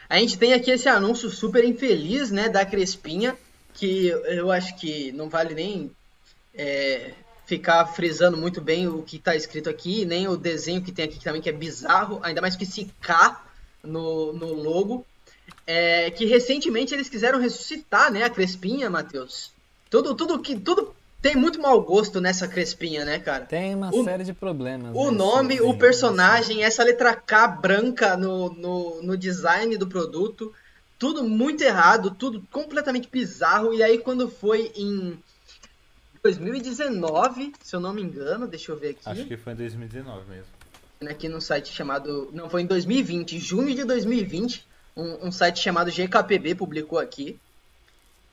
A gente tem aqui esse anúncio super infeliz, né, da Crespinha, que eu acho que não vale nem é, ficar frisando muito bem o que está escrito aqui, nem o desenho que tem aqui também, que é bizarro, ainda mais que esse K no, no logo. É, que recentemente eles quiseram ressuscitar, né, a Crespinha, Matheus. Tudo, tudo que tudo tem muito mau gosto nessa Crespinha, né, cara? Tem uma O- série de problemas. O nesse nome, o desenho. personagem, essa letra K branca no, no, no design do produto, tudo muito errado, tudo completamente bizarro. E aí, quando foi em 2019, se eu não me engano, deixa eu ver aqui, Acho que foi em 2019 mesmo. Aqui no site chamado. Não, foi em 2020, junho de 2020, um, um site chamado GKPB publicou aqui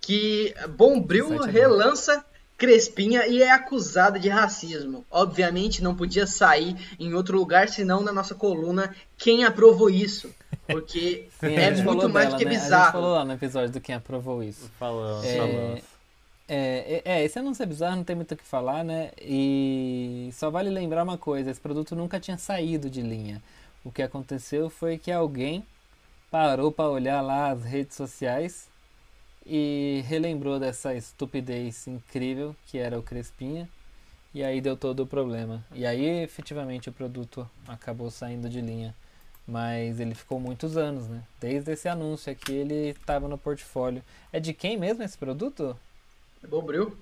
que Bombril é relança Crespinha e é acusada de racismo. Obviamente não podia sair em outro lugar senão na nossa coluna Quem aprovou isso? Porque Sim, é muito falou mais dela, do que né? A gente bizarro. falou lá no episódio do Quem Aprovou Isso. Falamos, É, falamos. É, é, é, esse anúncio é bizarro, não tem muito o que falar, né? E só vale lembrar uma coisa, esse produto nunca tinha saído de linha. O que aconteceu foi que alguém parou para olhar lá as redes sociais e relembrou dessa estupidez incrível que era o Crespinha. E aí deu todo o problema. E aí efetivamente o produto acabou saindo de linha. Mas ele ficou muitos anos, né? Desde esse anúncio aqui ele estava no portfólio. É de quem mesmo esse produto? Bombril,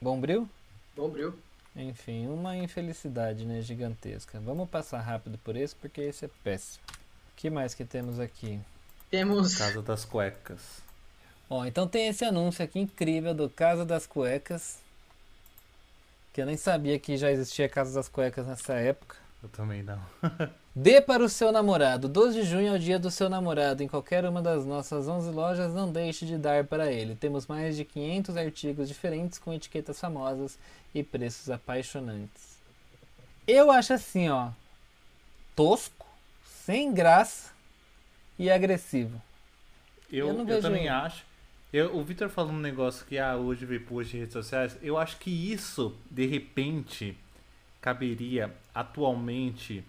Bombril? bombril. Enfim, uma infelicidade, né? Gigantesca. Vamos passar rápido por esse porque esse é péssimo. O que mais que temos aqui? Temos Casa das Cuecas. Ó, então tem esse anúncio aqui incrível do Casa das Cuecas. Que eu nem sabia que já existia Casa das Cuecas nessa época. Eu também não. Dê para o seu namorado. 12 de junho é o dia do seu namorado. Em qualquer uma das nossas 11 lojas, não deixe de dar para ele. Temos mais de 500 artigos diferentes com etiquetas famosas e preços apaixonantes. Eu acho assim, ó, tosco, sem graça e agressivo. Eu, Eu eu, também acho. Eu, o Victor falou um negócio que ah, hoje vê post de redes sociais. Eu acho que isso, de repente, caberia atualmente,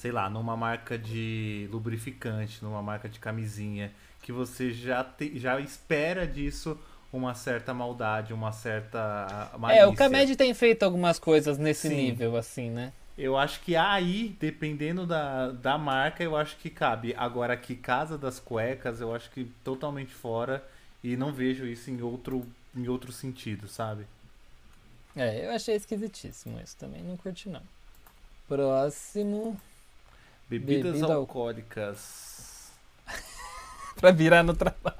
sei lá, numa marca de lubrificante, numa marca de camisinha, que você já, te- já espera disso uma certa maldade, uma certa malícia. É, o Kamed tem feito algumas coisas nesse Sim. nível, assim, né? Eu acho que aí, dependendo da, da marca, eu acho que cabe. Agora aqui, Casa das Cuecas, eu acho que totalmente fora e não vejo isso em outro, em outro sentido, sabe? É, eu achei esquisitíssimo isso também, não curti não. Próximo. Bebidas Bebida al- alcoólicas. Pra virar no trabalho.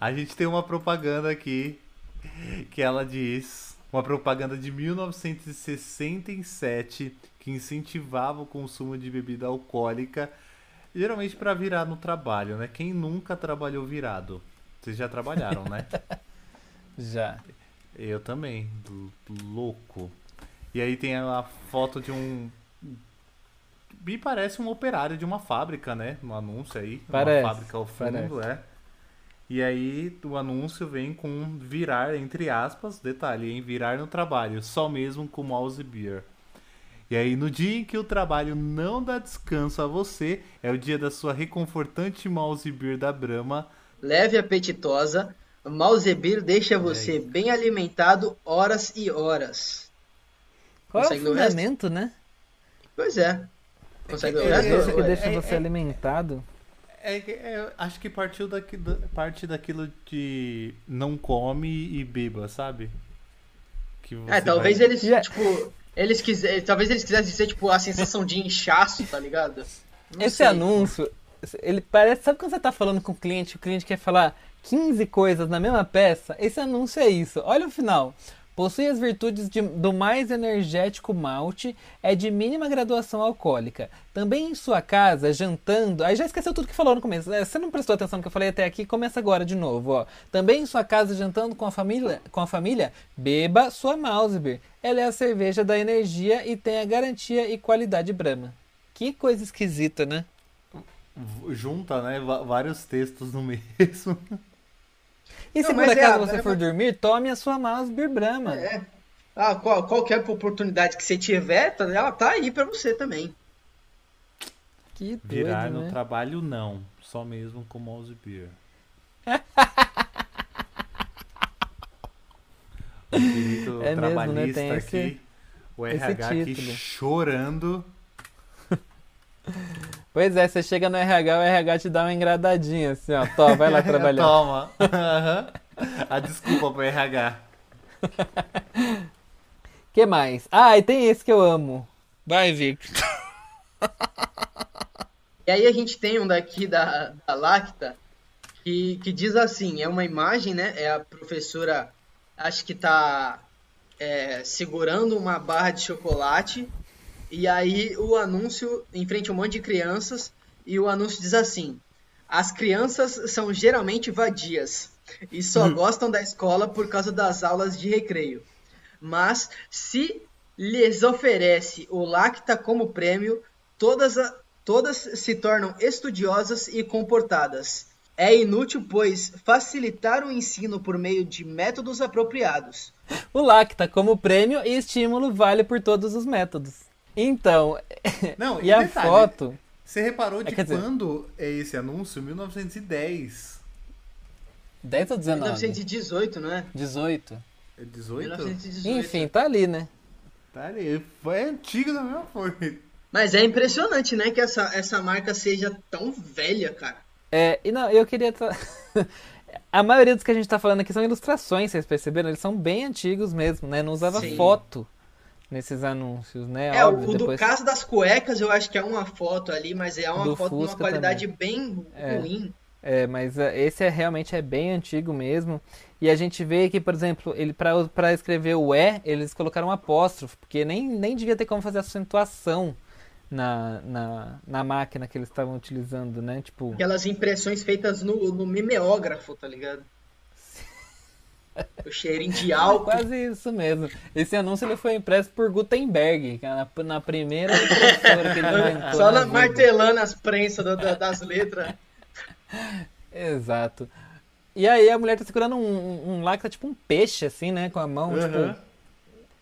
A gente tem uma propaganda aqui que ela diz, uma propaganda de 1967 que incentivava o consumo de bebida alcoólica, geralmente para virar no trabalho, né? Quem nunca trabalhou virado? Vocês já trabalharam, né? Já. Eu também, louco. E aí tem a foto de um. Me parece um operário de uma fábrica, né? No anúncio aí. Parece, Uma fábrica ao fundo, parece. é. E aí o anúncio vem com virar, entre aspas, detalhe, em virar no trabalho, só mesmo com mouse beer. E aí no dia em que o trabalho não dá descanso a você, é o dia da sua reconfortante mouse beer da Brahma. leve e apetitosa. Malzebir deixa você bem alimentado horas e horas. Qual é o Consegue ler o fundamento, né? Pois é. Consegue É? Esse que deixa é- você é- alimentado. É, que- é, acho que partiu daqui, da- parte daquilo de não come e beba, sabe? Que É, talvez vai- eles, é- tipo, eles quisessem, talvez eles quisessem dizer, tipo, a sensação de inchaço, tá ligado? Não Esse sei. anúncio, ele parece. Sabe quando você tá falando com o cliente, o cliente quer falar 15 coisas na mesma peça? Esse anúncio é isso. Olha o final. Possui as virtudes de- do mais energético malte, é de mínima graduação alcoólica. Também em sua casa, jantando. Aí já esqueceu tudo que falou no começo. É, Você não prestou atenção no que eu falei até aqui? Começa agora de novo. Ó. Também em sua casa, jantando com a família, com a família beba sua Malzbier. Ela é a cerveja da energia e tem a garantia e qualidade Brahma. Que coisa esquisita, né? junta, né, va- vários textos no mesmo. E Não, se por é, acaso você Brahma- for dormir, tome a sua Malzbier Brahma. É. Ah, qual, qualquer oportunidade que você tiver, tá- ela tá aí pra você também. Que doido, Virar no né? trabalho não, só mesmo com mouse beer. o É mesmo, né? trabalhista Tem esse- aqui, o esse RH aqui chorando. Pois é, você chega no RH, o RH te dá uma engradadinha assim, ó. Tó, vai lá trabalhar. Toma. Aham. A desculpa pro RH. que mais? Ah, e tem esse que eu amo. Vai, Vic. E aí a gente tem um daqui da, da Lacta que, que diz assim, é uma imagem, né? É a professora, acho que tá é, segurando uma barra de chocolate e aí o anúncio em frente a um monte de crianças e o anúncio diz assim: as crianças são geralmente vadias e só gostam da escola por causa das aulas de recreio. Mas se lhes oferece o Lacta como prêmio, todas, a- Todas se tornam estudiosas e comportadas. É inútil, pois, facilitar o ensino por meio de métodos apropriados. O Lacta, como prêmio e estímulo, vale por todos os métodos. Então, Não, e a detalhe, foto. Você reparou de dizer- quando é esse anúncio? 1910. 10 ou 19? 1918, não é? 18. É 18? 1918. Enfim, tá ali, né? Tá ali. Foi antigo da mesma forma. Mas é impressionante, né, que essa, essa marca seja tão velha, cara. É, e não, eu queria. tra- a maioria dos que a gente tá falando aqui são ilustrações, vocês perceberam? Eles são bem antigos mesmo, né? Não usava Sim. foto nesses anúncios, né? É, Óbvio, o, o do depois... caso das cuecas eu acho que é uma foto ali, mas é uma Do foto de uma Fusca qualidade bem É. ruim. É, mas é, esse é realmente é bem antigo mesmo. E a gente vê que, por exemplo, ele para para escrever o é, eles colocaram um apóstrofo, porque nem, nem devia ter como fazer acentuação na, na, na máquina que eles estavam utilizando, né? Tipo, Aquelas impressões feitas no, no mimeógrafo, tá ligado? O cheirinho de álcool. quase isso mesmo. Esse anúncio ele foi impresso por Gutenberg, é na, na primeira impressora que ele inventou. Só na, martelando as prensas da- da- das letras. Exato. E aí a mulher tá segurando um, um, um lá que tá tipo um peixe, assim, né? Com a mão, Aham. tipo...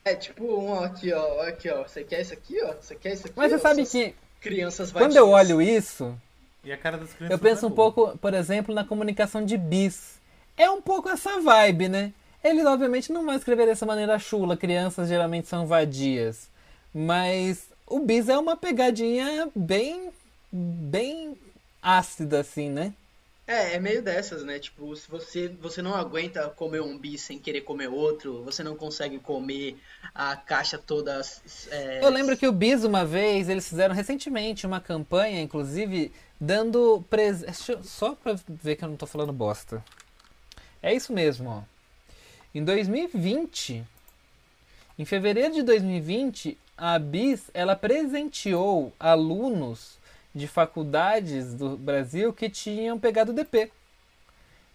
É tipo um ó, aqui, ó, aqui, ó. Você quer isso aqui, ó? Você quer isso aqui? Mas ó? você sabe Essas que Crianças quando eu olho isso, E a cara das crianças. eu penso não um boa. pouco, por exemplo, na comunicação de bis. É um pouco essa vibe, né? Eles obviamente não vão escrever dessa maneira chula, crianças geralmente são vadias. Mas o bis é uma pegadinha bem bem ácida assim, né? É, é meio dessas, né? Tipo, se você, você não aguenta comer um bis sem querer comer outro, você não consegue comer a caixa toda. é, Eu lembro que o Bis, uma vez, eles fizeram recentemente uma campanha, inclusive, dando presente. Só pra ver que eu não tô falando bosta. É isso mesmo, ó. Em 2020, em fevereiro de 2020, a Bis ela presenteou alunos de faculdades do Brasil que tinham pegado DP.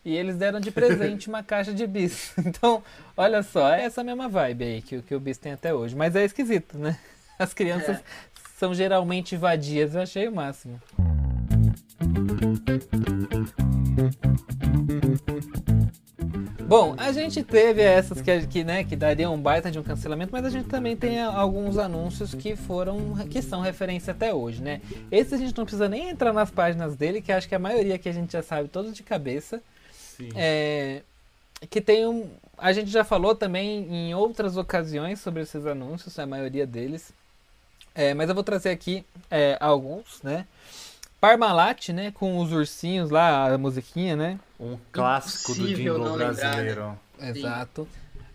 E eles deram de presente uma caixa de bis. Então, olha só, é essa mesma vibe aí que, o- que o bis tem até hoje. Mas é esquisito, né? As crianças É. são geralmente vadias, eu achei o máximo. Bom, a gente teve essas que, que, né, que dariam um baita de um cancelamento, mas a gente também tem alguns anúncios que foram que são referência até hoje, né? Esse a gente não precisa nem entrar nas páginas dele, que acho que a maioria que a gente já sabe todos de cabeça. Sim. É, que tem um. A gente já falou também em outras ocasiões sobre esses anúncios, a maioria deles. É, mas eu vou trazer aqui é, alguns, né? Parmalat, né? Com os ursinhos lá, a musiquinha, né? Um clássico do jingle lembrar, brasileiro. Exato.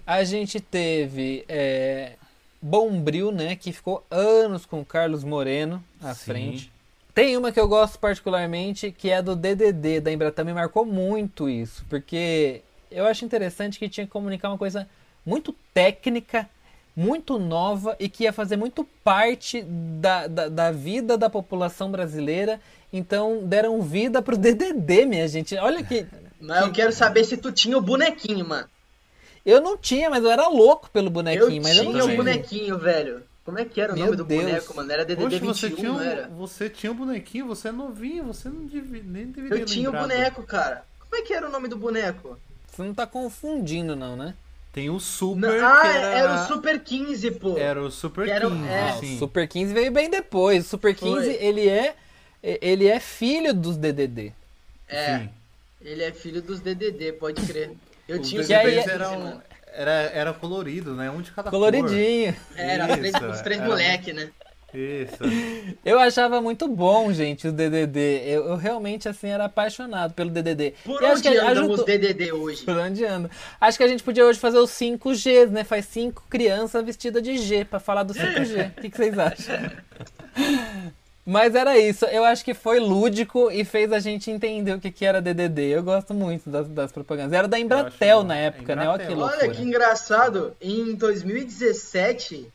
A gente teve é, Bombril, né? Que ficou anos com o Carlos Moreno à Sim. frente. Tem uma que eu gosto particularmente, que é a do DDD, da Embratel. Me marcou muito isso, porque eu acho interessante que tinha que comunicar uma coisa muito técnica, muito nova e que ia fazer muito parte da, da, da vida da população brasileira. Então deram vida pro DDD, minha gente. Olha que Mas eu quero saber se tu tinha o bonequinho, mano. eu não tinha, mas eu era louco pelo Eu bonequinho, mas eu não tinha o bonequinho, velho. Como é que era o Meu nome do Deus. boneco, mano? Era DDD Poxa, você 21, tinha, não era? um, você tinha um bonequinho, você é novinho, você não devia, nem deveria Eu tinha o lembrar. boneco, cara. Como é que era o nome do boneco? Você não tá confundindo, não, né? Tem o Super, Não- ah, era... era... o Super 15, pô. Era o Super era o- 15, é. sim. O Super 15 veio bem depois. O Super 15, Foi. ele é ele é filho dos DDD. É, Sim. ele é filho dos DDD, pode crer. Eu Os tinha o Que aí Super é- 15, eram, era, era colorido, né? Um de cada Coloridinho. Era, os três, Isso, os três era- moleque, né? cor. Isso. Eu achava muito bom, gente, o DDD. Eu, eu realmente, assim, era apaixonado pelo DDD. Por E acho onde que andam ajudou- os DDD hoje? Por onde anda? Acho que a gente podia hoje fazer os 5Gs, né? Faz cinco crianças vestidas de G pra falar do 5G. O que, que vocês acham? Mas era isso. Eu acho que foi lúdico e fez a gente entender o que, que era DDD. Eu gosto muito das, das propagandas. Era da Embratel na época, né? Olha que Embratel. loucura. Olha que engraçado, em 2017,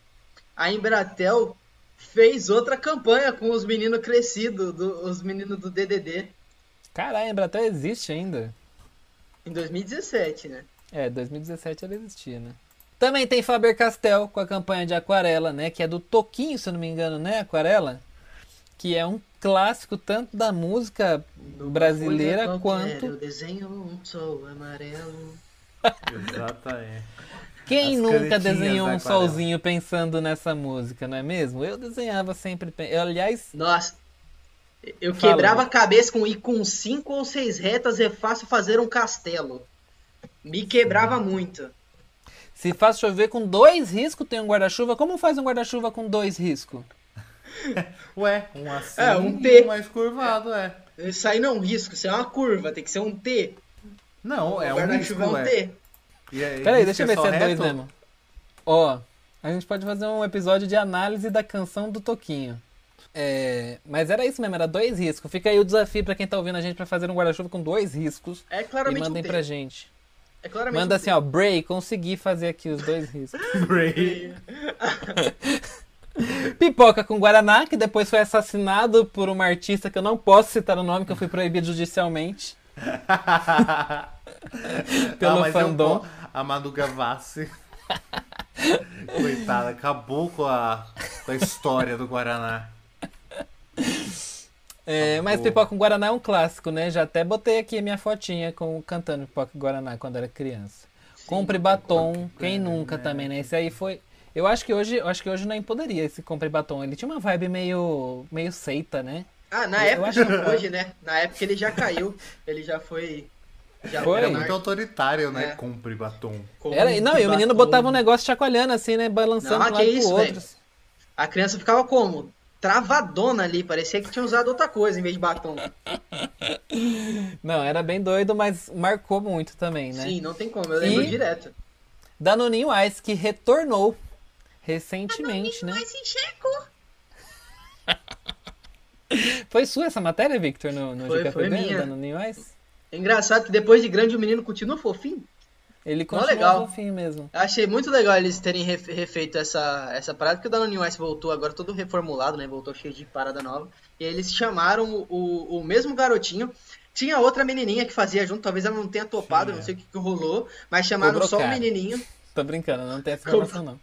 a Embratel fez outra campanha com os meninos crescidos, do- os meninos do DDD. Caralho, a Embratel existe ainda. Em 2017, né? É, 2017 ela existia, né? Também tem Faber-Castell com a campanha de Aquarela, né? Que é do Toquinho, se eu não me engano, né? Aquarela. Que é um clássico tanto da música brasileira quanto. Eu desenho um sol amarelo. Exatamente. Quem As nunca desenhou um aquarela. solzinho pensando nessa música, não é mesmo? Eu desenhava sempre. eu, aliás, Nossa. Eu Fala, quebrava a cabeça com ir com cinco ou seis retas é fácil fazer um castelo. Me quebrava muito. se faz chover com dois riscos, tem um guarda-chuva. Como faz um guarda-chuva com dois riscos? Ué, um assim É, um e T. mais curvado, é. Isso aí não é um risco, isso é uma curva, tem que ser um T. Não, é um risco, guarda-chuva é um é. T. E aí, Peraí, risco deixa eu ver só se é dois mesmo. Ó, a gente pode fazer um episódio de análise da canção do Toquinho. É, mas era isso mesmo, era dois riscos. Fica aí o desafio pra quem tá ouvindo a gente pra fazer um guarda-chuva com dois riscos. É E claramente mandem um T. pra gente. É claramente Manda um assim, ó, Bray, consegui fazer aqui os dois riscos. Bray. Pipoca com Guaraná, que depois foi assassinado por uma artista que eu não posso citar o nome, que eu fui proibido judicialmente. Pelo ah, eu fandom. po- a Manu Gavassi. Coitada, acabou com a, com a história do Guaraná. É, mas. Pipoca com Guaraná é um clássico, né? Já até botei aqui a minha fotinha com cantando Pipoca com Guaraná quando era criança. Compre batom, quem nunca também, né? Esse aí foi. Eu acho que hoje, eu acho que hoje não poderia esse compre batom. Ele tinha uma vibe meio meio seita, né? Ah, na Eu época acho- não hoje, né? Na época ele já caiu. Ele já foi. Já Foi? Era muito autoritário, né? É. Compre batom. Era, não, e o menino batom. botava um negócio chacoalhando assim, né? Balançando Não, de um que lado isso, pro outro. A criança ficava como? Travadona ali, parecia que tinha usado outra coisa em vez de batom. Não, era bem doido, mas marcou muito também, né? Sim, não tem como, eu lembro E- direto. Danoninho Ice, que retornou recentemente, né? Foi sua essa matéria, Victor, no, no Foi, GKPB, foi no minha. Danoninho Ice? É engraçado que depois de grande o menino continua fofinho. Ele continua legal. fofinho mesmo. Achei muito legal eles terem ref- refeito essa, essa parada, porque o Danoninho Ice voltou agora todo reformulado, né? Voltou cheio de parada nova. E aí eles chamaram o, o, mesmo garotinho. Tinha outra menininha que fazia junto, talvez ela não tenha topado, Tinha. não sei o que, que rolou, mas chamaram Cobrou só o menininho. Tô brincando, não tem essa informação não.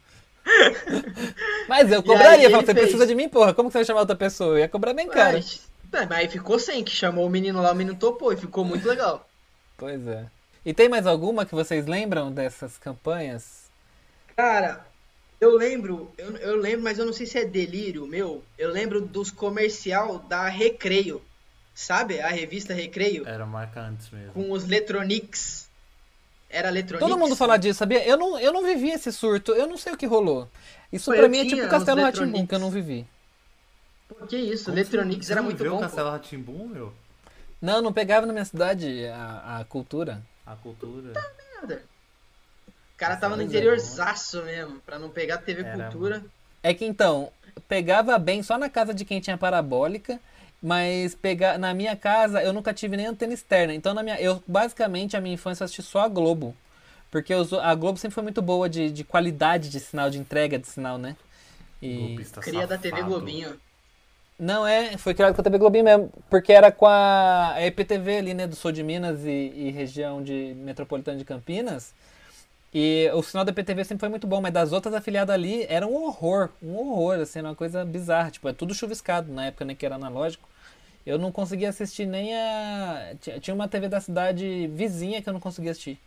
Mas eu cobraria, você fez. precisa de mim, porra. Como que você vai chamar outra pessoa? Eu ia cobrar bem caro. Mas, mas aí ficou sem, que chamou o menino lá, o menino topou e ficou muito legal. Pois é. E tem mais alguma que vocês lembram dessas campanhas? Cara, eu lembro, eu, eu lembro, mas eu não sei se é delírio meu. Eu lembro dos comercial da Recreio. Sabe? A revista Recreio? Era marca antes mesmo. Com os Letronics. Era Letronics? Todo mundo fala disso, sabia? Eu não, eu não vivi esse surto, eu não sei o que rolou. Isso Pô, pra mim é tipo Castelo Ratimbum, que eu não vivi. Pô, que isso, Como Letronics você era muito viu bom. o pô. Castelo Ratimbum, meu? Não, não pegava na minha cidade a, a cultura. A cultura. Nada. O cara tava no Pois é. interiorzaço mesmo, pra não pegar TV Era, Cultura. É que então, pegava bem só na casa de quem tinha parabólica, mas pegar na minha casa eu nunca tive nem antena externa. Então na minha, eu basicamente a minha infância eu assisti só a Globo. Porque os- a Globo sempre foi muito boa de, de qualidade de sinal, de entrega de sinal, né? E Cria da TV. Globinho. não é, foi criado com a TV Globinho mesmo, porque era com a, a EPTV ali, né, do sul de Minas e, e região de metropolitana de Campinas. E o sinal da EPTV sempre foi muito bom, mas das outras afiliadas ali era um horror, um horror, assim, era uma coisa bizarra. Tipo, é tudo chuviscado na época, né, que era analógico. Eu não conseguia assistir nem a. Tinha- Tinha uma TV da cidade vizinha que eu não conseguia assistir.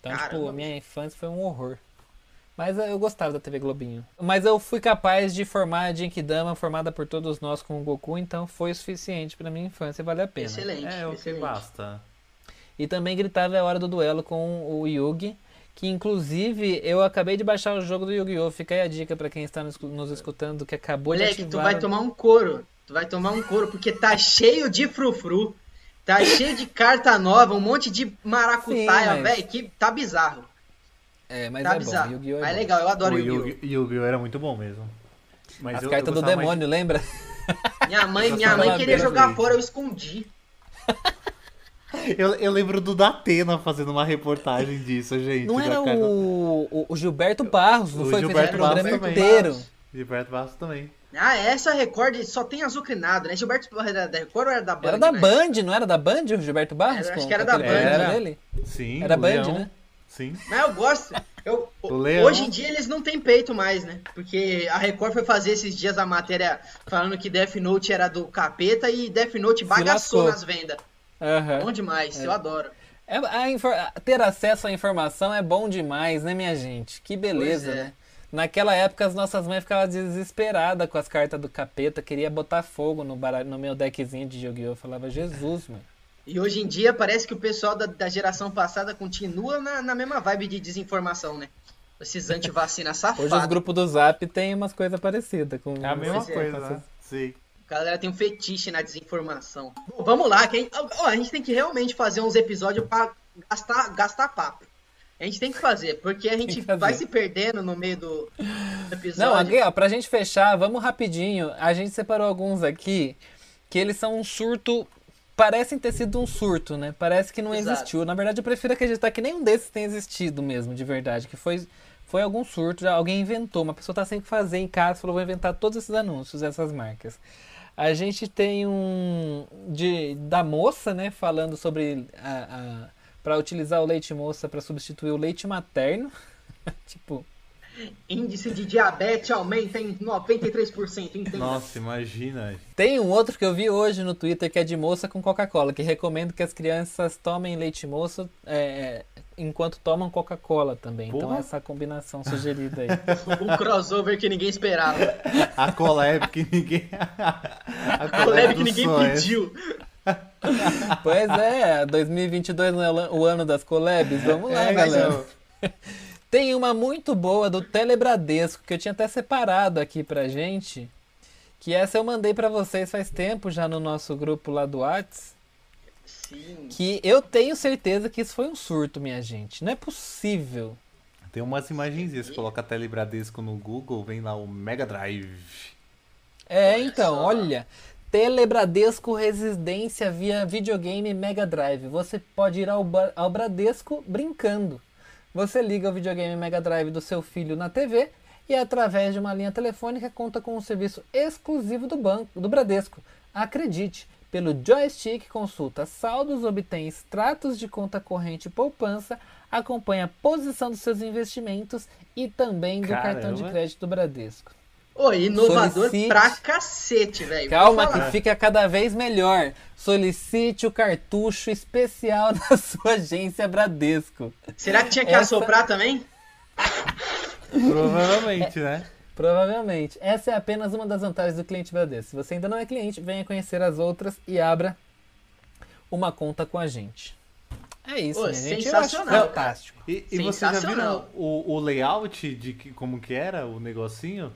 Então, tipo, Caramba. a minha infância foi um horror. Mas eu gostava da TV Globinho. Mas eu fui capaz de formar a Genkidama, formada por todos nós com o Goku, então foi o suficiente pra minha infância e vale a pena. Excelente. É, o que basta. E também gritava é hora do duelo com o Yugi, que inclusive eu acabei de baixar o jogo do Yu-Gi-Oh! Fica aí a dica pra quem está nos, escutando que acabou de Moleque, tu ativar. vai tomar um couro. Tu vai tomar um couro, porque tá cheio de frufru. Tá cheio de carta nova, um monte de maracutaia, mas- velho, que tá bizarro. É, mas tá é bizarro. bom. Yu-Gi-Oh! é Mas é bom. legal, eu adoro o Yu-Gi-Oh! Yu-Gi- Yu-Gi-Oh! era muito bom mesmo. Mas As eu- eu cartas do gostava mais demônio, lembra? Minha mãe, Eu minha mãe queria jogar fora, eu escondi. Eu, eu lembro do Datena fazendo uma reportagem disso, gente. Não era carta- o, o, o Gilberto Barros, não O foi? Gilberto Fez programa Barros também. inteiro. Gilberto Bastos também. Ah, essa Record só tem azucrinado, né? Gilberto era da Record ou era da Band? Era da né? Band, não era da Band o Gilberto Barros? Era, acho que era da Band. Era. dele? Sim, Era o Band, Leão. né? Sim. Mas eu gosto. Eu, hoje em dia eles não têm peito mais, né? Porque a Record foi fazer esses dias a matéria falando que Death Note era do capeta e Death Note bagaçou nas vendas. Aham. Bom demais, eu adoro. É, a ter acesso à informação é bom demais, né, minha gente? Que beleza, Pois é. né? Naquela época as nossas mães ficavam desesperadas com as cartas do capeta, queria botar fogo no, baralho, no meu deckzinho de Yu-Gi-Oh! Eu falava, Jesus, mano. E hoje em dia parece que o pessoal da, da geração passada continua na, na mesma vibe de desinformação, né? Esses antivacina Hoje os safados. grupos do Zap tem umas coisas parecidas com É a mesma é, coisa, né? Sim. A galera tem um fetiche na desinformação. Bom, vamos lá, que a, gente, ó, a gente tem que realmente fazer uns episódios pra gastar, gastar papo. A gente tem que fazer, porque a gente vai se perdendo no meio do episódio. Não, aqui, ó, pra gente fechar, vamos rapidinho. A gente separou alguns aqui que eles são um surto. Parecem ter sido um surto, né? Parece que não Exato. existiu. Na verdade, eu prefiro acreditar que nenhum desses tenha existido mesmo, de verdade. Que foi, foi algum surto, alguém inventou. Uma pessoa tá sem o que fazer em casa, falou, vou inventar todos esses anúncios, essas marcas. A gente tem um de, da moça, né? Falando sobre a, a, para utilizar o leite moça para substituir o leite materno. tipo, Índice de diabetes aumenta em 93%. Entenda. Nossa, imagina. Tem um outro que eu vi hoje no Twitter que é de moça com Coca-Cola, que recomendo que as crianças tomem leite moça é, enquanto tomam Coca-Cola também. Então Porra. essa combinação sugerida aí. Um crossover que ninguém esperava. A collab que ninguém. A Collab que dos ninguém sonhos. pediu. pois é, 2022 não é o ano das collabs. Vamos lá, É, galera. Tem uma muito boa do Telebradesco que eu tinha até separado aqui pra gente. Que essa eu mandei pra vocês faz tempo já no nosso grupo lá do Whats. Sim. Que eu tenho certeza que isso foi um surto, minha gente. Não é possível. Tem umas imagenzinhas, você coloca Telebradesco no Google, vem lá o Mega Drive. É, então, só. olha. Telebradesco Residência via videogame Mega Drive. Você pode ir ao, ao Bradesco brincando. Você liga o videogame Mega Drive do seu filho na TV e através de uma linha telefônica conta com um serviço exclusivo do banco, do Bradesco. Acredite, pelo joystick consulta saldos, obtém extratos de conta corrente e poupança, acompanha a posição dos seus investimentos e também do cartão de Caramba. crédito do Bradesco. Ô, inovador Solicite. pra cacete, velho. Calma que fica cada vez melhor. Solicite o cartucho especial da sua agência Bradesco. Será que tinha que Essa- assoprar também? Provavelmente, né? Provavelmente. Essa é apenas uma das vantagens do cliente Bradesco. Se você ainda não é cliente, venha conhecer as outras e abra uma conta com a gente. É isso, Ô, minha gente. Sensacional, fantástico. E, e vocês já Sensacional. viram o, o layout de que, como que era o negocinho?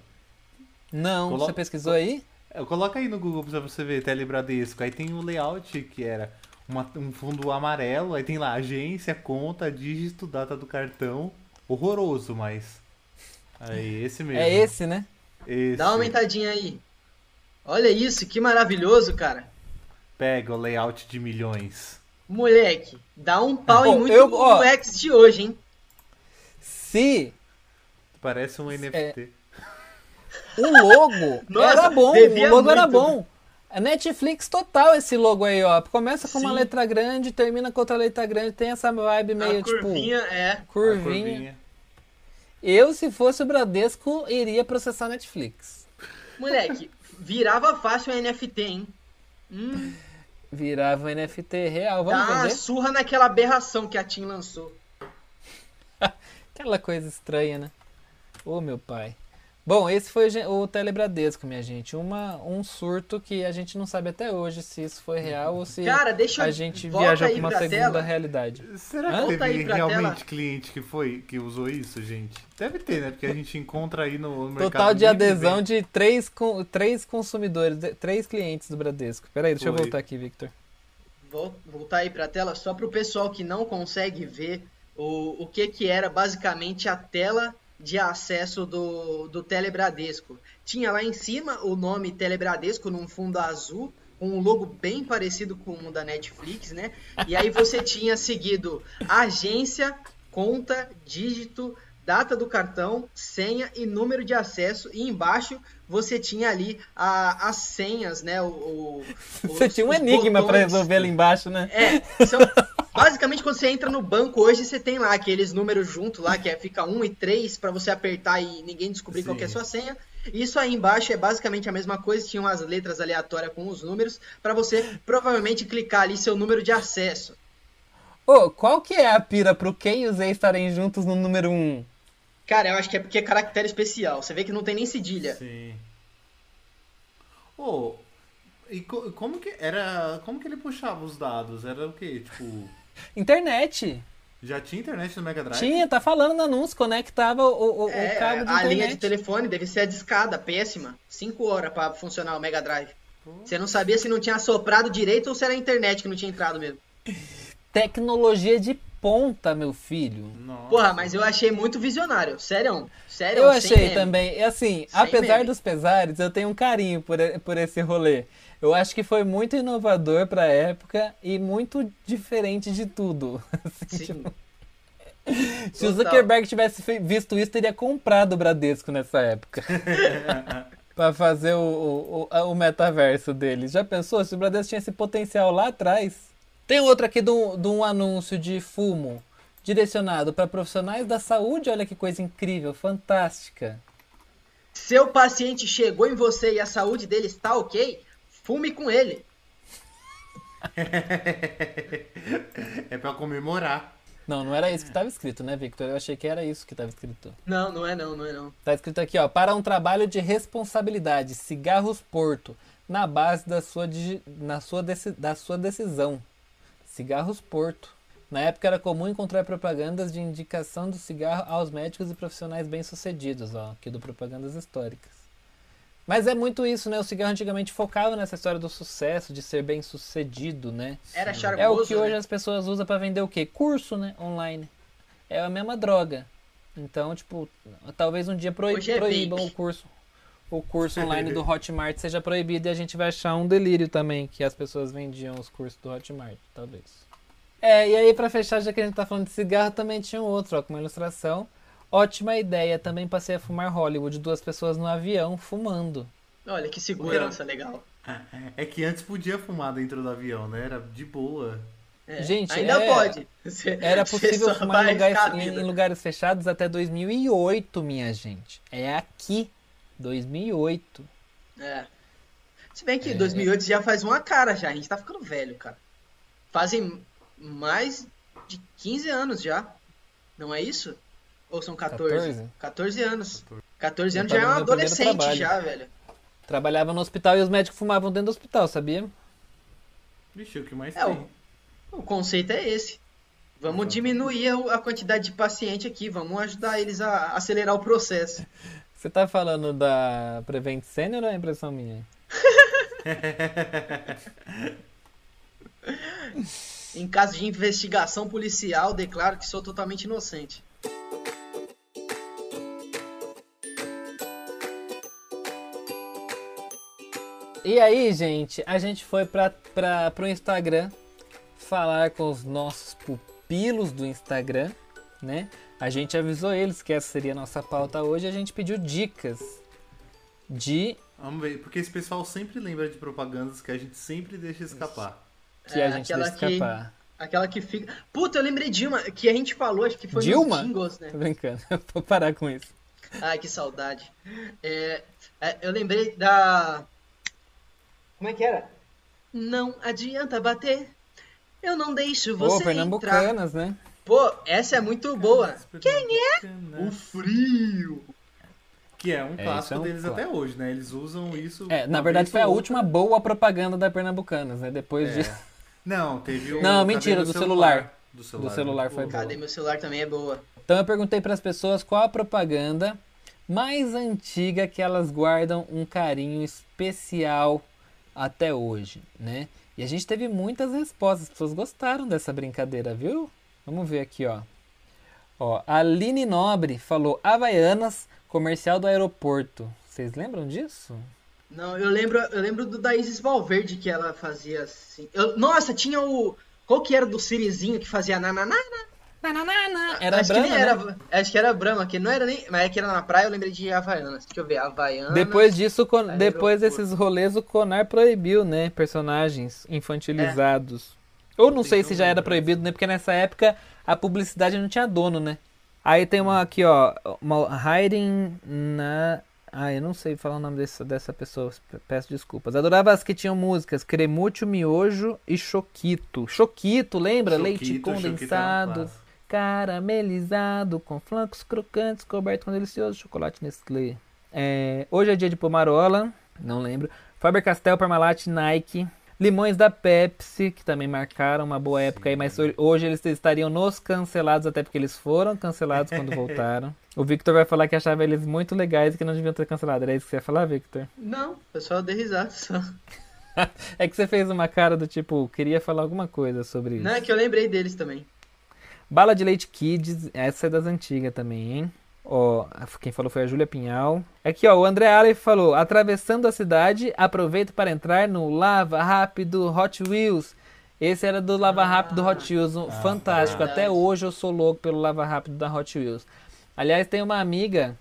Não, Colo- você pesquisou aí? É, Coloca aí no Google pra você ver, Telebradesco. Aí tem o layout que era uma- um fundo amarelo, aí tem lá agência, conta, dígito, data do cartão. Horroroso, mas. Aí, esse mesmo. É esse, né? Esse. Dá uma aumentadinha aí. Olha isso, que maravilhoso, cara. Pega o layout de milhões. Moleque, dá um pau em muito eu- ó. UX de hoje, hein? Se Parece um NFT. O logo Nossa, era bom, o logo era muito. bom. É Netflix total esse logo aí, ó. Começa com uma Sim. letra grande, termina com outra letra grande, tem essa vibe meio a tipo curvinha, é. Curvinha. Eu, se fosse o Bradesco, iria processar Netflix. Moleque, virava fácil a NFT, hein? Hum, Virava um NFT real, dá vamos uma vender? surra naquela aberração que a Tim lançou. Aquela coisa estranha, né? Ô meu pai. Bom, esse foi o o Telebradesco, minha gente. Uma, um surto que a gente não sabe até hoje se isso foi real ou se Cara, deixa eu- a gente volta viajou para uma pra segunda tela. realidade. Será que Hã? Teve realmente tela. cliente que foi que usou isso, gente? Deve ter, né? Porque a gente encontra aí no mercado Total de adesão vem- de três, três consumidores, de- três clientes do Bradesco. Peraí, deixa eu Foi. voltar aqui, Victor. Vou voltar aí pra tela só pro pessoal que não consegue ver o, o que que era basicamente a tela de acesso do, do Telebradesco. Tinha lá em cima o nome Telebradesco num fundo azul, com um logo bem parecido com o da Netflix, né? E aí você tinha seguido agência, conta, dígito, data do cartão, senha e número de acesso. E embaixo você tinha ali a- as senhas, né? O, o- Você os- tinha um enigma para resolver ali embaixo, né? É, são, Basicamente, quando você entra no banco hoje, você tem lá aqueles números junto lá, que é, fica 1 e 3 pra você apertar e ninguém descobrir qual que é a Sim. sua senha. Isso aí embaixo é basicamente a mesma coisa, tinham as letras aleatórias com os números, pra você provavelmente clicar ali seu número de acesso. Ô, qual que é a pira pro Ken e o Zay estarem juntos no número 1? Cara, eu acho que é porque é caractere especial. Você vê que não tem nem cedilha. Sim. Ô, e co- como que era. Como que ele puxava os dados? Era o quê? Tipo. Internet. Já tinha internet no Mega Drive? Tinha, tá falando no anúncio, conectava o, o, É, o cabo de a linha internet. de telefone deve ser a discada, péssima. 5 horas pra funcionar o Mega Drive. Você não sabia se não tinha soprado direito ou se era a internet que não tinha entrado mesmo. Tecnologia de ponta, meu filho. Nossa. Porra, mas eu achei muito visionário. Sério. Sério. Eu achei meme. também, e assim, Sem apesar meme. dos pesares, eu tenho um carinho por, por esse rolê. Eu acho que foi muito inovador pra época e muito diferente de tudo. Assim, Sim. tipo, se o. Zuckerberg tivesse visto isso, teria comprado o Bradesco nessa época. Pra fazer o, o, a- o metaverso dele. Já pensou se o Bradesco tinha esse potencial lá atrás? Tem outro aqui de um, de um anúncio de fumo direcionado para profissionais da saúde. Olha que coisa incrível, fantástica. Seu paciente chegou em você e a saúde dele está ok, fume com ele. é pra comemorar. Não, não era isso que estava escrito, né, Victor? Eu achei que era isso que estava escrito. Não, não é não, não é não. Tá escrito aqui, ó, para um trabalho de responsabilidade, cigarros Porto, na base da sua, digi- na sua, deci- da sua decisão. Cigarros Porto. Na época era comum encontrar propagandas de indicação do cigarro aos médicos e profissionais bem-sucedidos, ó, aqui do Propagandas Históricas. Mas é muito isso, né? O cigarro antigamente focava nessa história do sucesso, de ser bem-sucedido, né? Era charmoso. É o que hoje né? as pessoas usam pra vender o quê? Curso, né? Online. É a mesma droga. Então, tipo, talvez um dia Hoje é proíbam vape. o curso. O curso online do Hotmart seja proibido e a gente vai achar um delírio também que as pessoas vendiam os cursos do Hotmart, talvez. É, e aí pra fechar, já que a gente tá falando de cigarro, também tinha um outro, ó, com uma ilustração. Ótima ideia, também passei a fumar Hollywood, duas pessoas no avião fumando. Olha que segurança legal. É que antes podia fumar dentro do avião, né? Era de boa. É, Gente, ainda é- pode. Você- Era possível fumar em lugares, em lugares fechados até 2008, minha gente. É aqui, 2008. É. Se bem que É. 2008 já faz uma cara já, a gente tá ficando velho, cara. Fazem mais de 15 anos já. Não é isso? Ou são 14? 14? 14 anos. 14 anos já é um adolescente já, velho. Trabalhava no hospital e os médicos fumavam dentro do hospital, sabia? Vixe, o que mais É, tem? o, o conceito é esse. Vamos diminuir a a quantidade de paciente aqui, vamos ajudar eles a acelerar o processo. Você tá falando da Prevent Senior ou é impressão minha? Em caso de investigação policial, declaro que sou totalmente inocente. E aí, gente, a gente foi pra, pro Instagram falar com os nossos pupilos do Instagram, né? A gente avisou eles que essa seria a nossa pauta hoje e a gente pediu dicas de Vamos ver, porque esse pessoal sempre lembra de propagandas que a gente sempre deixa escapar. que É, a gente aquela deixa que- escapar. Aquela que fica. Puta, eu lembrei de uma que a gente falou, acho que foi Dilma? nos jingles, né? Tô brincando, vou parar com isso. Ai, que saudade. É, é, eu lembrei da. Como é que era? Não adianta bater. Eu não deixo Pô, você entrar. pernambucanas, né? Pô, essa é muito boa. Quem é? O frio. Que é um É, clássico é um deles clássico. até hoje, né? Eles usam isso. É, na verdade foi a última boa propaganda da Pernambucanas, né? Depois. É. Não, teve o. Não, mentira, do celular. Do celular, Do celular muito foi bom. Cadê meu celular também é boa. Então eu perguntei para as pessoas qual a propaganda mais antiga que elas guardam um carinho especial até hoje, né? E a gente teve muitas respostas, as pessoas gostaram dessa brincadeira, viu? Vamos ver aqui, ó. Ó, a Aline Nobre falou Havaianas, comercial do aeroporto. Vocês lembram disso? Não, eu lembro, eu lembro do da Isis Valverde que ela fazia assim. Eu- nossa, tinha o. Qual que era do Sirizinho que fazia nananá? Nananana. Era acho Brahma, que né? era. Acho que era Brahma, que não era nem. Mas é que era na praia, eu lembrei de Havaianas. Deixa eu ver, Havaianas. Depois disso, Con- depois desses rolês, o Conar proibiu, né? Personagens infantilizados. Ou não sei se já era proibido, né? Porque nessa época a publicidade não tinha dono, né? Aí tem uma aqui, ó. Uma hiding na. Ah, eu não sei falar o nome dessa, dessa pessoa, peço desculpas. Adorava as que tinham músicas Cremúcio, Miojo e Choquito. Choquito, lembra? Leite Choquito, um condensado. Caramelizado, com flocos crocantes, coberto com delicioso chocolate Nestlé. É, hoje é dia de Pomarola, não lembro. Faber-Castell, Parmalat, Nike. Limões da Pepsi, que também marcaram uma boa época aí, mas ho- hoje eles estariam nos cancelados, até porque eles foram cancelados quando voltaram. O Victor vai falar que achava eles muito legais e que não deviam ter cancelado. Era isso que você ia falar, Victor? Não, eu só dei risada só. É que você fez uma cara do tipo, queria falar alguma coisa sobre isso. Não, é que eu lembrei deles também. Bala de Leite Kids, essa é das antigas também, hein? Ó, quem falou foi a Júlia Pinhal. Aqui, ó, o André Aleph falou: atravessando a cidade, aproveito para entrar no Lava Rápido Hot Wheels. Esse era do Lava Rápido Hot Wheels, um fantástico. verdade. Até hoje eu sou louco pelo Lava Rápido da Hot Wheels. Aliás, tem uma amiga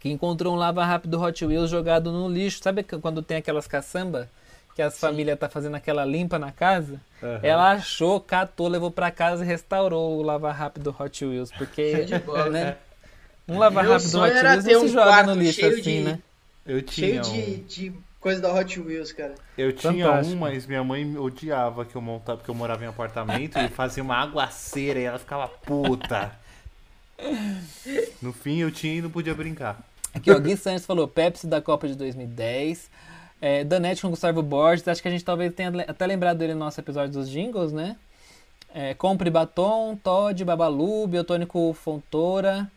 que encontrou um Lava Rápido Hot Wheels jogado no lixo. Sabe que- quando tem aquelas caçamba? Que as famílias tá fazendo aquela limpa na casa? Aham. Ela achou, catou, levou pra casa e restaurou o Lava Rápido Hot Wheels. Porque, de bola. né? Um Lava Rápido Hot Wheels não se um joga quarto no lixo cheio assim, de- né? Eu tinha Cheio de, um. de coisa da Hot Wheels, cara. Eu tinha Fantástico. um, mas minha mãe odiava que eu montava, porque eu morava em apartamento e fazia uma aguaceira e ela ficava puta. No fim eu tinha e não podia brincar. Aqui, ó, Gui Santos falou Pepsi da Copa de 2010. É, Danete com Gustavo Borges. Acho que a gente talvez tenha até lembrado dele no nosso episódio dos jingles, né? É, Compre Batom, Todd, Babalu, Biotônico Fontoura,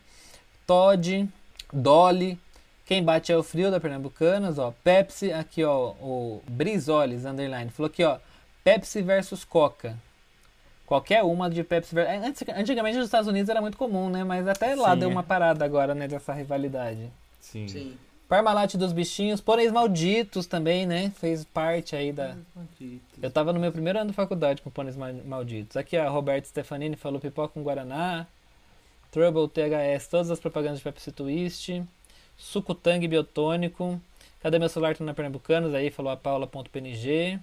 Todd, Dolly. Quem bate é o frio da Pernambucanas, ó. Pepsi, aqui, ó, o Brizoles, underline. Falou aqui, ó. Pepsi versus Coca. Qualquer uma de Pepsi versus... Antes- Antigamente nos Estados Unidos era muito comum, né? Mas até lá Sim, deu é. uma parada agora, né? Dessa rivalidade. Sim. Sim. Parmalat dos bichinhos, Pôneis Malditos também, né? Fez parte aí da. Eu tava no meu primeiro ano de faculdade com Pôneis Ma- Malditos. Aqui a Roberta Stefanini falou pipoca com Guaraná. Trouble THS, todas as propagandas de Pepsi Twist. Suco Tang Biotônico. Cadê meu celular? Tá na Pernambucanas. Aí falou a Paula.png.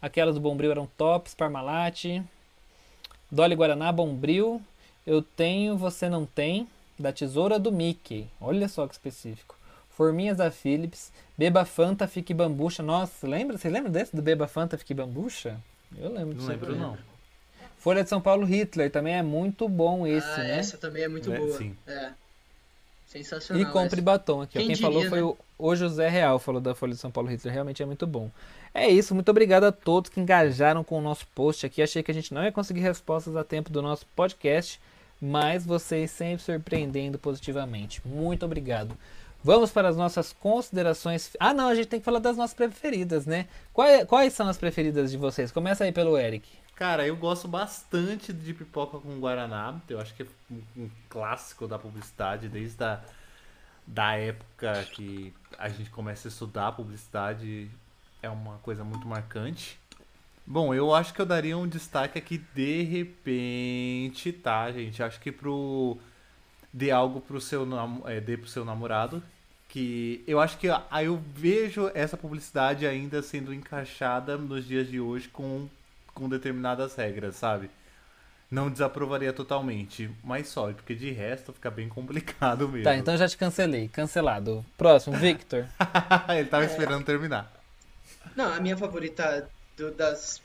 Aquelas do Bombril eram tops. Parmalat. Dolly Guaraná, Bombril. Eu tenho, você não tem. Da Tesoura do Mickey. Olha só que específico. Forminhas da Philips. Beba Fanta, Fique Bambucha. Nossa, lembra? Você lembra desse do Beba Fanta, Fique Bambucha? Eu lembro Não disso lembro aí. não. Folha de São Paulo Hitler também é muito bom esse, ah, né? essa também é muito É, boa. sim. É. Sensacional. E compre essa. batom aqui. Quem Quem, falou diria, foi né? o, o José Real, falou da Folha de São Paulo Hitler. Realmente é muito bom. É isso, muito obrigado a todos que engajaram com o nosso post aqui. Achei que a gente não ia conseguir respostas a tempo do nosso podcast, mas vocês sempre surpreendendo positivamente. Muito obrigado. Vamos para as nossas considerações. Ah, não, a gente tem que falar das nossas preferidas, né? Quais, quais são as preferidas de vocês? Começa aí pelo Eric. Cara, eu gosto bastante de pipoca com Guaraná. Eu acho que é um, clássico da publicidade, desde a da época que a gente começa a estudar publicidade. É uma coisa muito marcante. Bom, eu acho que eu daria um destaque aqui de repente, tá, gente? Acho que pro. Dê algo pro seu, é, dê pro seu namorado. Que eu acho que aí eu vejo essa publicidade ainda sendo encaixada nos dias de hoje com com determinadas regras, sabe? Não desaprovaria totalmente, mas só, porque de resto fica bem complicado mesmo. Tá, então já te cancelei. Cancelado. Próximo, Victor. Ele tava esperando terminar. Não, a minha favorita do- das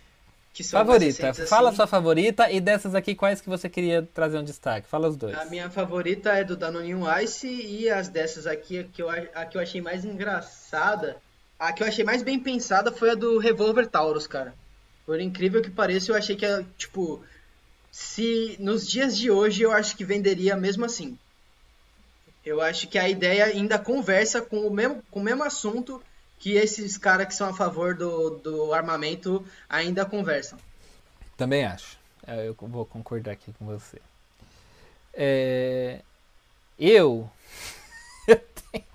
Favorita. Fala assim, sua favorita e dessas aqui, quais que você queria trazer um destaque? Fala os dois. A minha favorita é do Danone Ice e as dessas aqui, a que, eu, a que eu achei mais engraçada, a que eu achei mais bem pensada foi a do Revolver Taurus, cara. Por incrível que pareça, eu achei que, tipo, se nos dias de hoje eu acho que venderia mesmo assim. Eu acho que a ideia ainda conversa com o mesmo, com o mesmo assunto que esses caras que são a favor do, do armamento ainda conversam. Também acho. É, Eu vou concordar aqui com você. É, Eu. Eu tenho.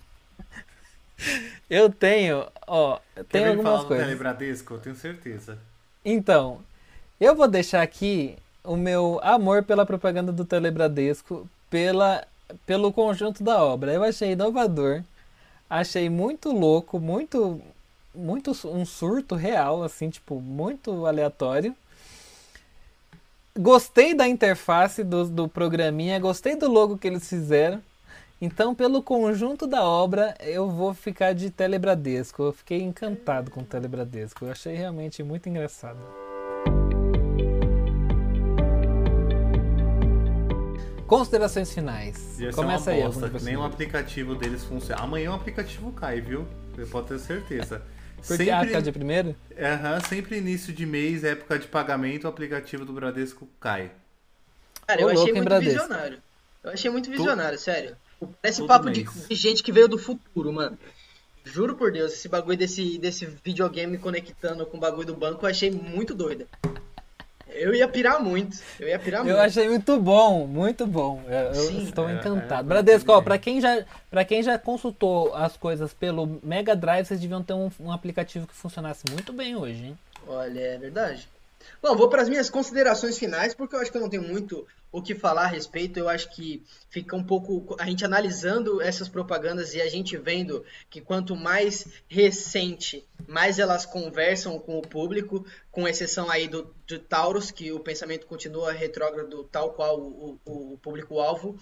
Eu tenho. Ó, ver algumas falar do coisas. Telebradesco? Eu tenho certeza. Então, eu vou deixar aqui o meu amor pela propaganda do Telebradesco, pela, pelo conjunto da obra. Eu achei inovador, achei muito louco, muito, muito um surto real, assim, tipo, muito aleatório. gostei da interface do, do programinha, gostei do logo que eles fizeram. Então, pelo conjunto da obra, eu vou ficar de Telebradesco. Eu fiquei encantado com o Telebradesco. Eu achei realmente muito engraçado. Considerações finais. Ia ser Começa uma aí. bosta, de que nem o aplicativo deles funciona. Amanhã o aplicativo cai, viu? Você pode ter certeza. Porque a sempre, de primeiro? Aham, sempre início de mês, época de pagamento, o aplicativo do Bradesco cai. Cara, eu Ô, achei muito Bradesco? visionário. Eu achei muito visionário, sério. Parece todo papo de, de gente que veio do futuro, mano. Juro por Deus, esse bagulho desse, desse videogame conectando com o bagulho do banco, eu achei muito doido. Eu ia pirar muito. Eu ia pirar muito. Eu achei muito bom, muito bom. Eu, Sim. estou É, encantado. é, Bradesco, ó, pra quem, já, pra quem já consultou as coisas pelo Mega Drive, vocês deviam ter um, um aplicativo que funcionasse muito bem hoje, hein? Olha, é verdade. Bom, vou para as minhas considerações finais, porque eu acho que eu não tenho muito o que falar a respeito. Eu acho que fica um pouco a gente analisando essas propagandas e a gente vendo que quanto mais recente, mais elas conversam com o público, com exceção aí do, do Taurus, que o pensamento continua retrógrado, tal qual o, o- o público-alvo.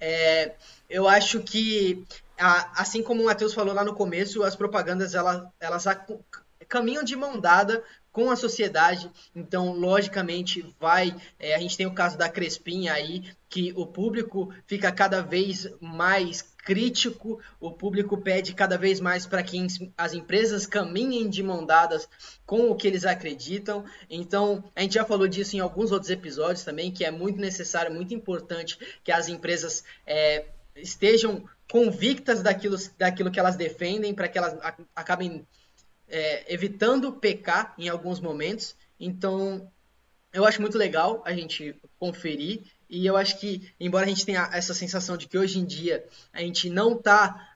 É, eu acho que, assim como o Matheus falou lá no começo, as propagandas ela- elas acu- caminham de mão dada com a sociedade, então logicamente vai. é, a gente tem o caso da Crespim aí, que o público fica cada vez mais crítico, o público pede cada vez mais para que as empresas caminhem de mão dadas com o que eles acreditam. Então, a gente já falou disso em alguns outros episódios também, que é muito necessário, muito importante que as empresas é, estejam convictas daquilo, daquilo que elas defendem, para que elas acabem é, evitando pecar em alguns momentos. Então, eu acho muito legal a gente conferir. E eu acho que, embora a gente tenha essa sensação de que hoje em dia a gente não está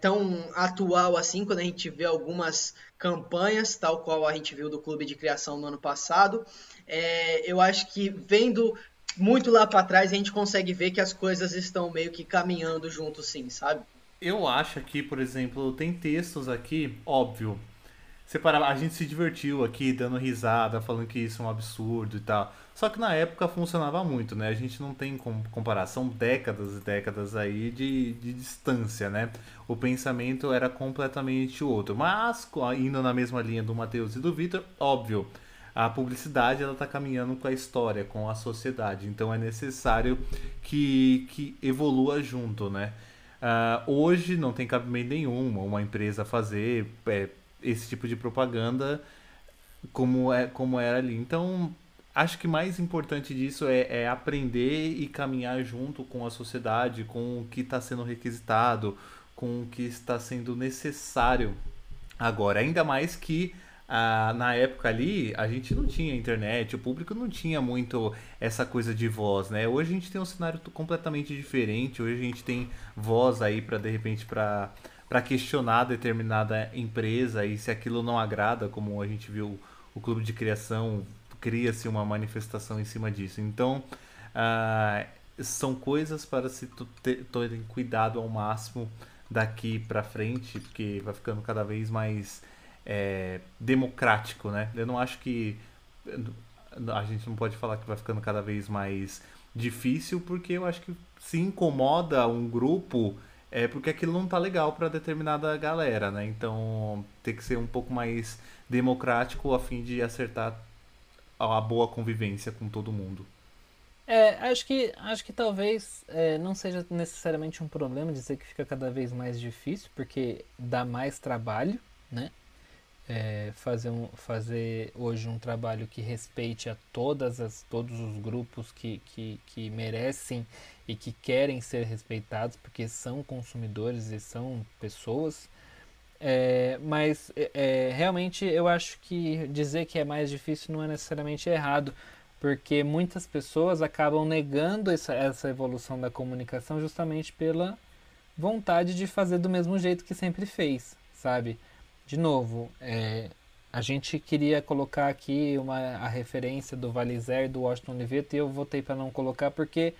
tão atual assim, quando a gente vê algumas campanhas, tal qual a gente viu do Clube de Criação no ano passado, é, eu acho que vendo muito lá para trás a gente consegue ver que as coisas estão meio que caminhando junto, sim, sabe? Eu acho aqui, por exemplo, tem textos aqui, óbvio. Separa- a gente se divertiu aqui, dando risada, falando que isso é um absurdo e tal. Só que na época funcionava muito, né? A gente não tem com- comparação décadas e décadas aí de, de distância, né? O pensamento era completamente outro. Mas, indo na mesma linha do Matheus e do Vitor, óbvio, a publicidade ela tá caminhando com a história, com a sociedade. Então é necessário que, que evolua junto, né? Ah, hoje não tem cabimento nenhum uma empresa fazer é, esse tipo de propaganda como, é, como era ali. Então, acho que mais importante disso é, é aprender e caminhar junto com a sociedade, com o que está sendo requisitado, com o que está sendo necessário agora. Ainda mais que ah, na época ali a gente não tinha internet, o público não tinha muito essa coisa de voz, né? Hoje a gente tem um cenário completamente diferente, hoje a gente tem voz aí para de repente para para questionar determinada empresa e se aquilo não agrada, como a gente viu o clube de criação cria-se uma manifestação em cima disso. Então, ah, são coisas para se terem cuidado ao máximo daqui para frente, porque vai ficando cada vez mais é, democrático, né? Eu não acho que a gente não pode falar que vai ficando cada vez mais difícil, porque eu acho que se incomoda um grupo é porque aquilo não tá legal para determinada galera, né? Então tem que ser um pouco mais democrático a fim de acertar a boa convivência com todo mundo. É, acho que, acho que talvez é, não seja necessariamente um problema dizer que fica cada vez mais difícil, porque dá mais trabalho, né? É, fazer, um, fazer hoje um trabalho que respeite a todas as, todos os grupos que, que, que merecem e que querem ser respeitados, porque são consumidores e são pessoas. É, mas é, é, realmente eu acho que dizer que é mais difícil não é necessariamente errado, porque muitas pessoas acabam negando essa, essa evolução da comunicação justamente pela vontade de fazer do mesmo jeito que sempre fez, sabe? De novo, é, a gente queria colocar aqui uma, a referência do Valizer do Washington Oliveto e eu votei para não colocar porque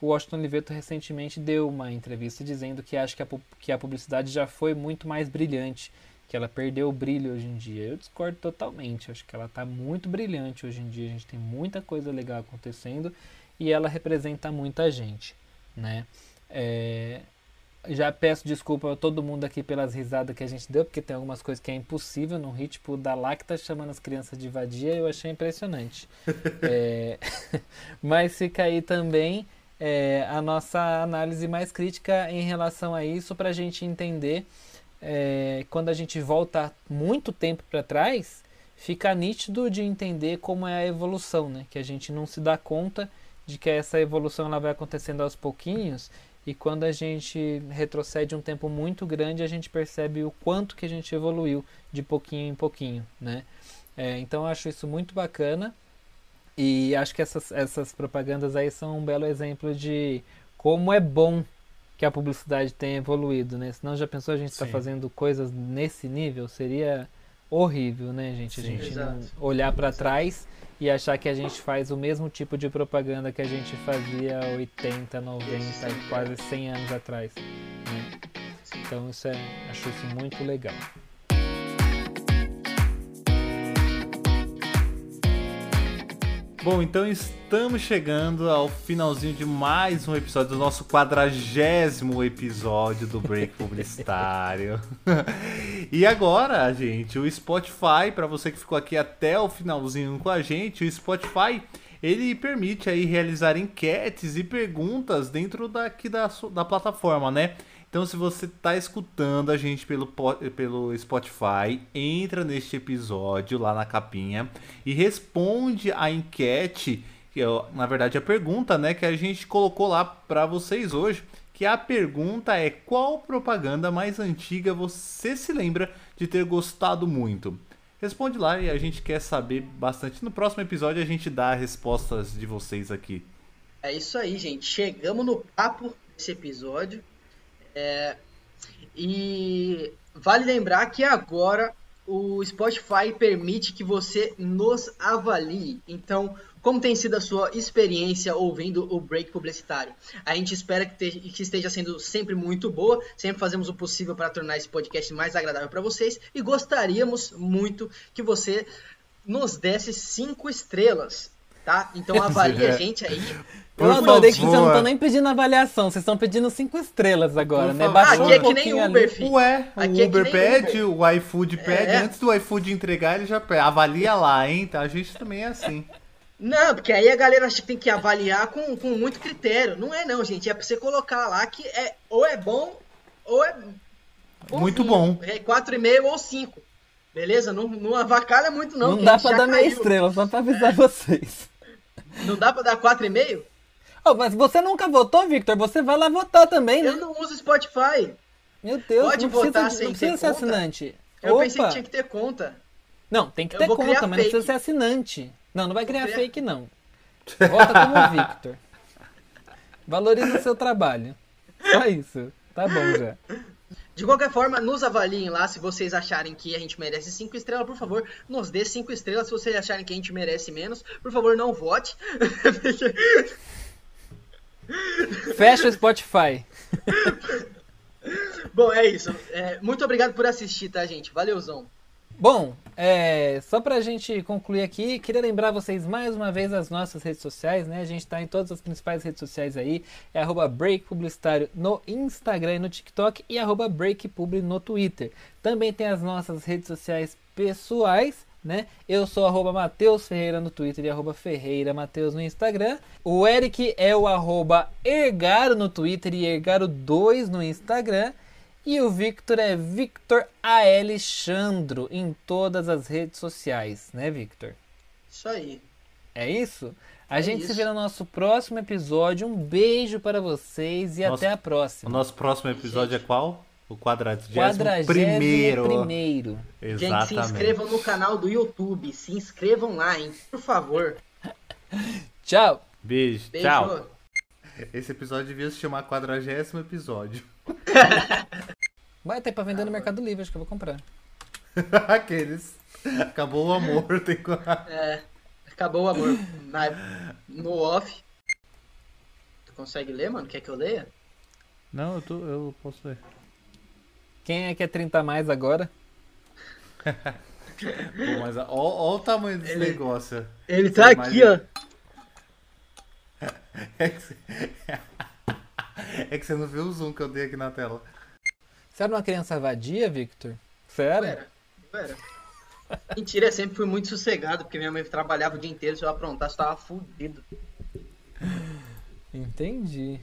o Washington Oliveto recentemente deu uma entrevista dizendo que acha que a, que a publicidade já foi muito mais brilhante que ela perdeu o brilho hoje em dia. Eu discordo totalmente. Acho que ela está muito brilhante hoje em dia. A gente tem muita coisa legal acontecendo e ela representa muita gente, né? É, já peço desculpa a todo mundo aqui pelas risadas que a gente deu, porque tem algumas coisas que é impossível num ritmo tipo da Lacta chamando as crianças de vadia, eu achei impressionante. é, mas fica aí também é, a nossa análise mais crítica em relação a isso, para a gente entender é, quando a gente volta muito tempo para trás, fica nítido de entender como é a evolução, né? que a gente não se dá conta de que essa evolução ela vai acontecendo aos pouquinhos e quando a gente retrocede um tempo muito grande, a gente percebe o quanto que a gente evoluiu de pouquinho em pouquinho, né? É, então eu acho isso muito bacana e acho que essas, essas propagandas aí são um belo exemplo de como é bom que a publicidade tenha evoluído, né? Senão já pensou a gente está fazendo coisas nesse nível? Seria horrível, né, gente? Sim, a gente olhar para trás e achar que a gente faz o mesmo tipo de propaganda que a gente fazia 80, 90, quase 100 anos atrás. Né? Então isso é, acho isso muito legal. Bom, então estamos chegando ao finalzinho de mais um episódio do nosso quadragésimo episódio do Break Publicitário. e agora, gente, o Spotify, para você que ficou aqui até o finalzinho com a gente, o Spotify ele permite aí realizar enquetes e perguntas dentro daqui da, da plataforma, né? Então, se você está escutando a gente pelo, pelo Spotify, entra neste episódio lá na capinha e responde a enquete, que é, na verdade a pergunta, né, que a gente colocou lá para vocês hoje, que a pergunta é qual propaganda mais antiga você se lembra de ter gostado muito? Responde lá e a gente quer saber bastante. No próximo episódio a gente dá as respostas de vocês aqui. É isso aí, gente. Chegamos no papo desse episódio. É, e vale lembrar que agora o Spotify permite que você nos avalie. Então, como tem sido a sua experiência ouvindo o break publicitário? A gente espera que, te, que esteja sendo sempre muito boa. Sempre fazemos o possível para tornar esse podcast mais agradável para vocês e gostaríamos muito que você nos desse cinco estrelas, tá? Então avalie a gente aí eu adorei que vocês não estão nem pedindo avaliação, vocês estão pedindo cinco estrelas agora, né? Baixou aqui é que nem Uber, filho. Ué, o aqui Uber é pede, Uber. o iFood pede, é. antes do iFood entregar, ele já pede. Avalia lá, hein? Tá? A gente também é assim. Não, porque aí a galera tem que avaliar com, com muito critério. Não é não, gente. É pra você colocar lá que é ou é bom ou é... Muito bom. É 4,5 ou 5. Beleza? Não, não avacalha muito não. Não dá pra dar meia estrela, só pra avisar vocês. Não dá pra dar 4,5? Oh, mas você nunca votou, Victor? Você vai lá votar também, né? Eu não uso Spotify. Meu Deus, Pode não votar precisa, sem não precisa ser conta? assinante. Eu Opa. pensei que tinha que ter conta. Não, tem que ter conta, mas fake. não precisa ser assinante. Não, não vai criar criar... fake, não. Vota como Victor. Valoriza o seu trabalho. Só isso. Tá bom já. De qualquer forma, nos avaliem lá. Se vocês acharem que a gente merece 5 estrelas, por favor, nos dê 5 estrelas. Se vocês acharem que a gente merece menos, por favor, não vote. Fecha o Spotify. Bom, é isso. É, muito obrigado por assistir, tá, gente? Valeuzão. Bom, é, só pra gente concluir aqui, queria lembrar vocês mais uma vez as nossas redes sociais, né? A gente tá em todas as principais redes sociais aí, é arroba Break Publicitário no Instagram e no TikTok e arroba Break Publi no Twitter. Também tem as nossas redes sociais pessoais, né? Eu sou arroba Mateus Ferreira no Twitter e arroba Ferreira Mateus no Instagram. O Eric é o arroba Ergaro no Twitter e Ergaro2 no Instagram. E o Victor é Victor Alexandro em todas as redes sociais, né, Victor? Isso aí. É isso? A é gente isso. se vê no nosso próximo episódio. Um beijo para vocês e nosso, até a próxima. O nosso próximo episódio é qual? O quadragésimo primeiro. primeiro. Exatamente. Gente, se inscrevam no canal do YouTube. Se inscrevam lá, hein? Por favor. Tchau. Beijo. Beijo. Tchau. Esse episódio devia se chamar quadragésimo episódio. Vai ter pra vender no Mercado Livre, acho que eu vou comprar. Aqueles. Acabou o amor. Tem... é, acabou o amor. Na, no off. Tu consegue ler, mano? Quer que eu leia? Não, eu, tô, eu posso ler. Quem é que é 30 a mais agora? Pô, mas olha o tamanho desse Ele- negócio. Ele Você tá aqui, imagina- ó. É que, você... é que você não viu o zoom que eu dei aqui na tela. Você era uma criança vadia, Victor? Sério? Era, era. Mentira, eu sempre fui muito sossegado, porque minha mãe trabalhava o dia inteiro, se eu aprontasse, eu tava fudido. Entendi.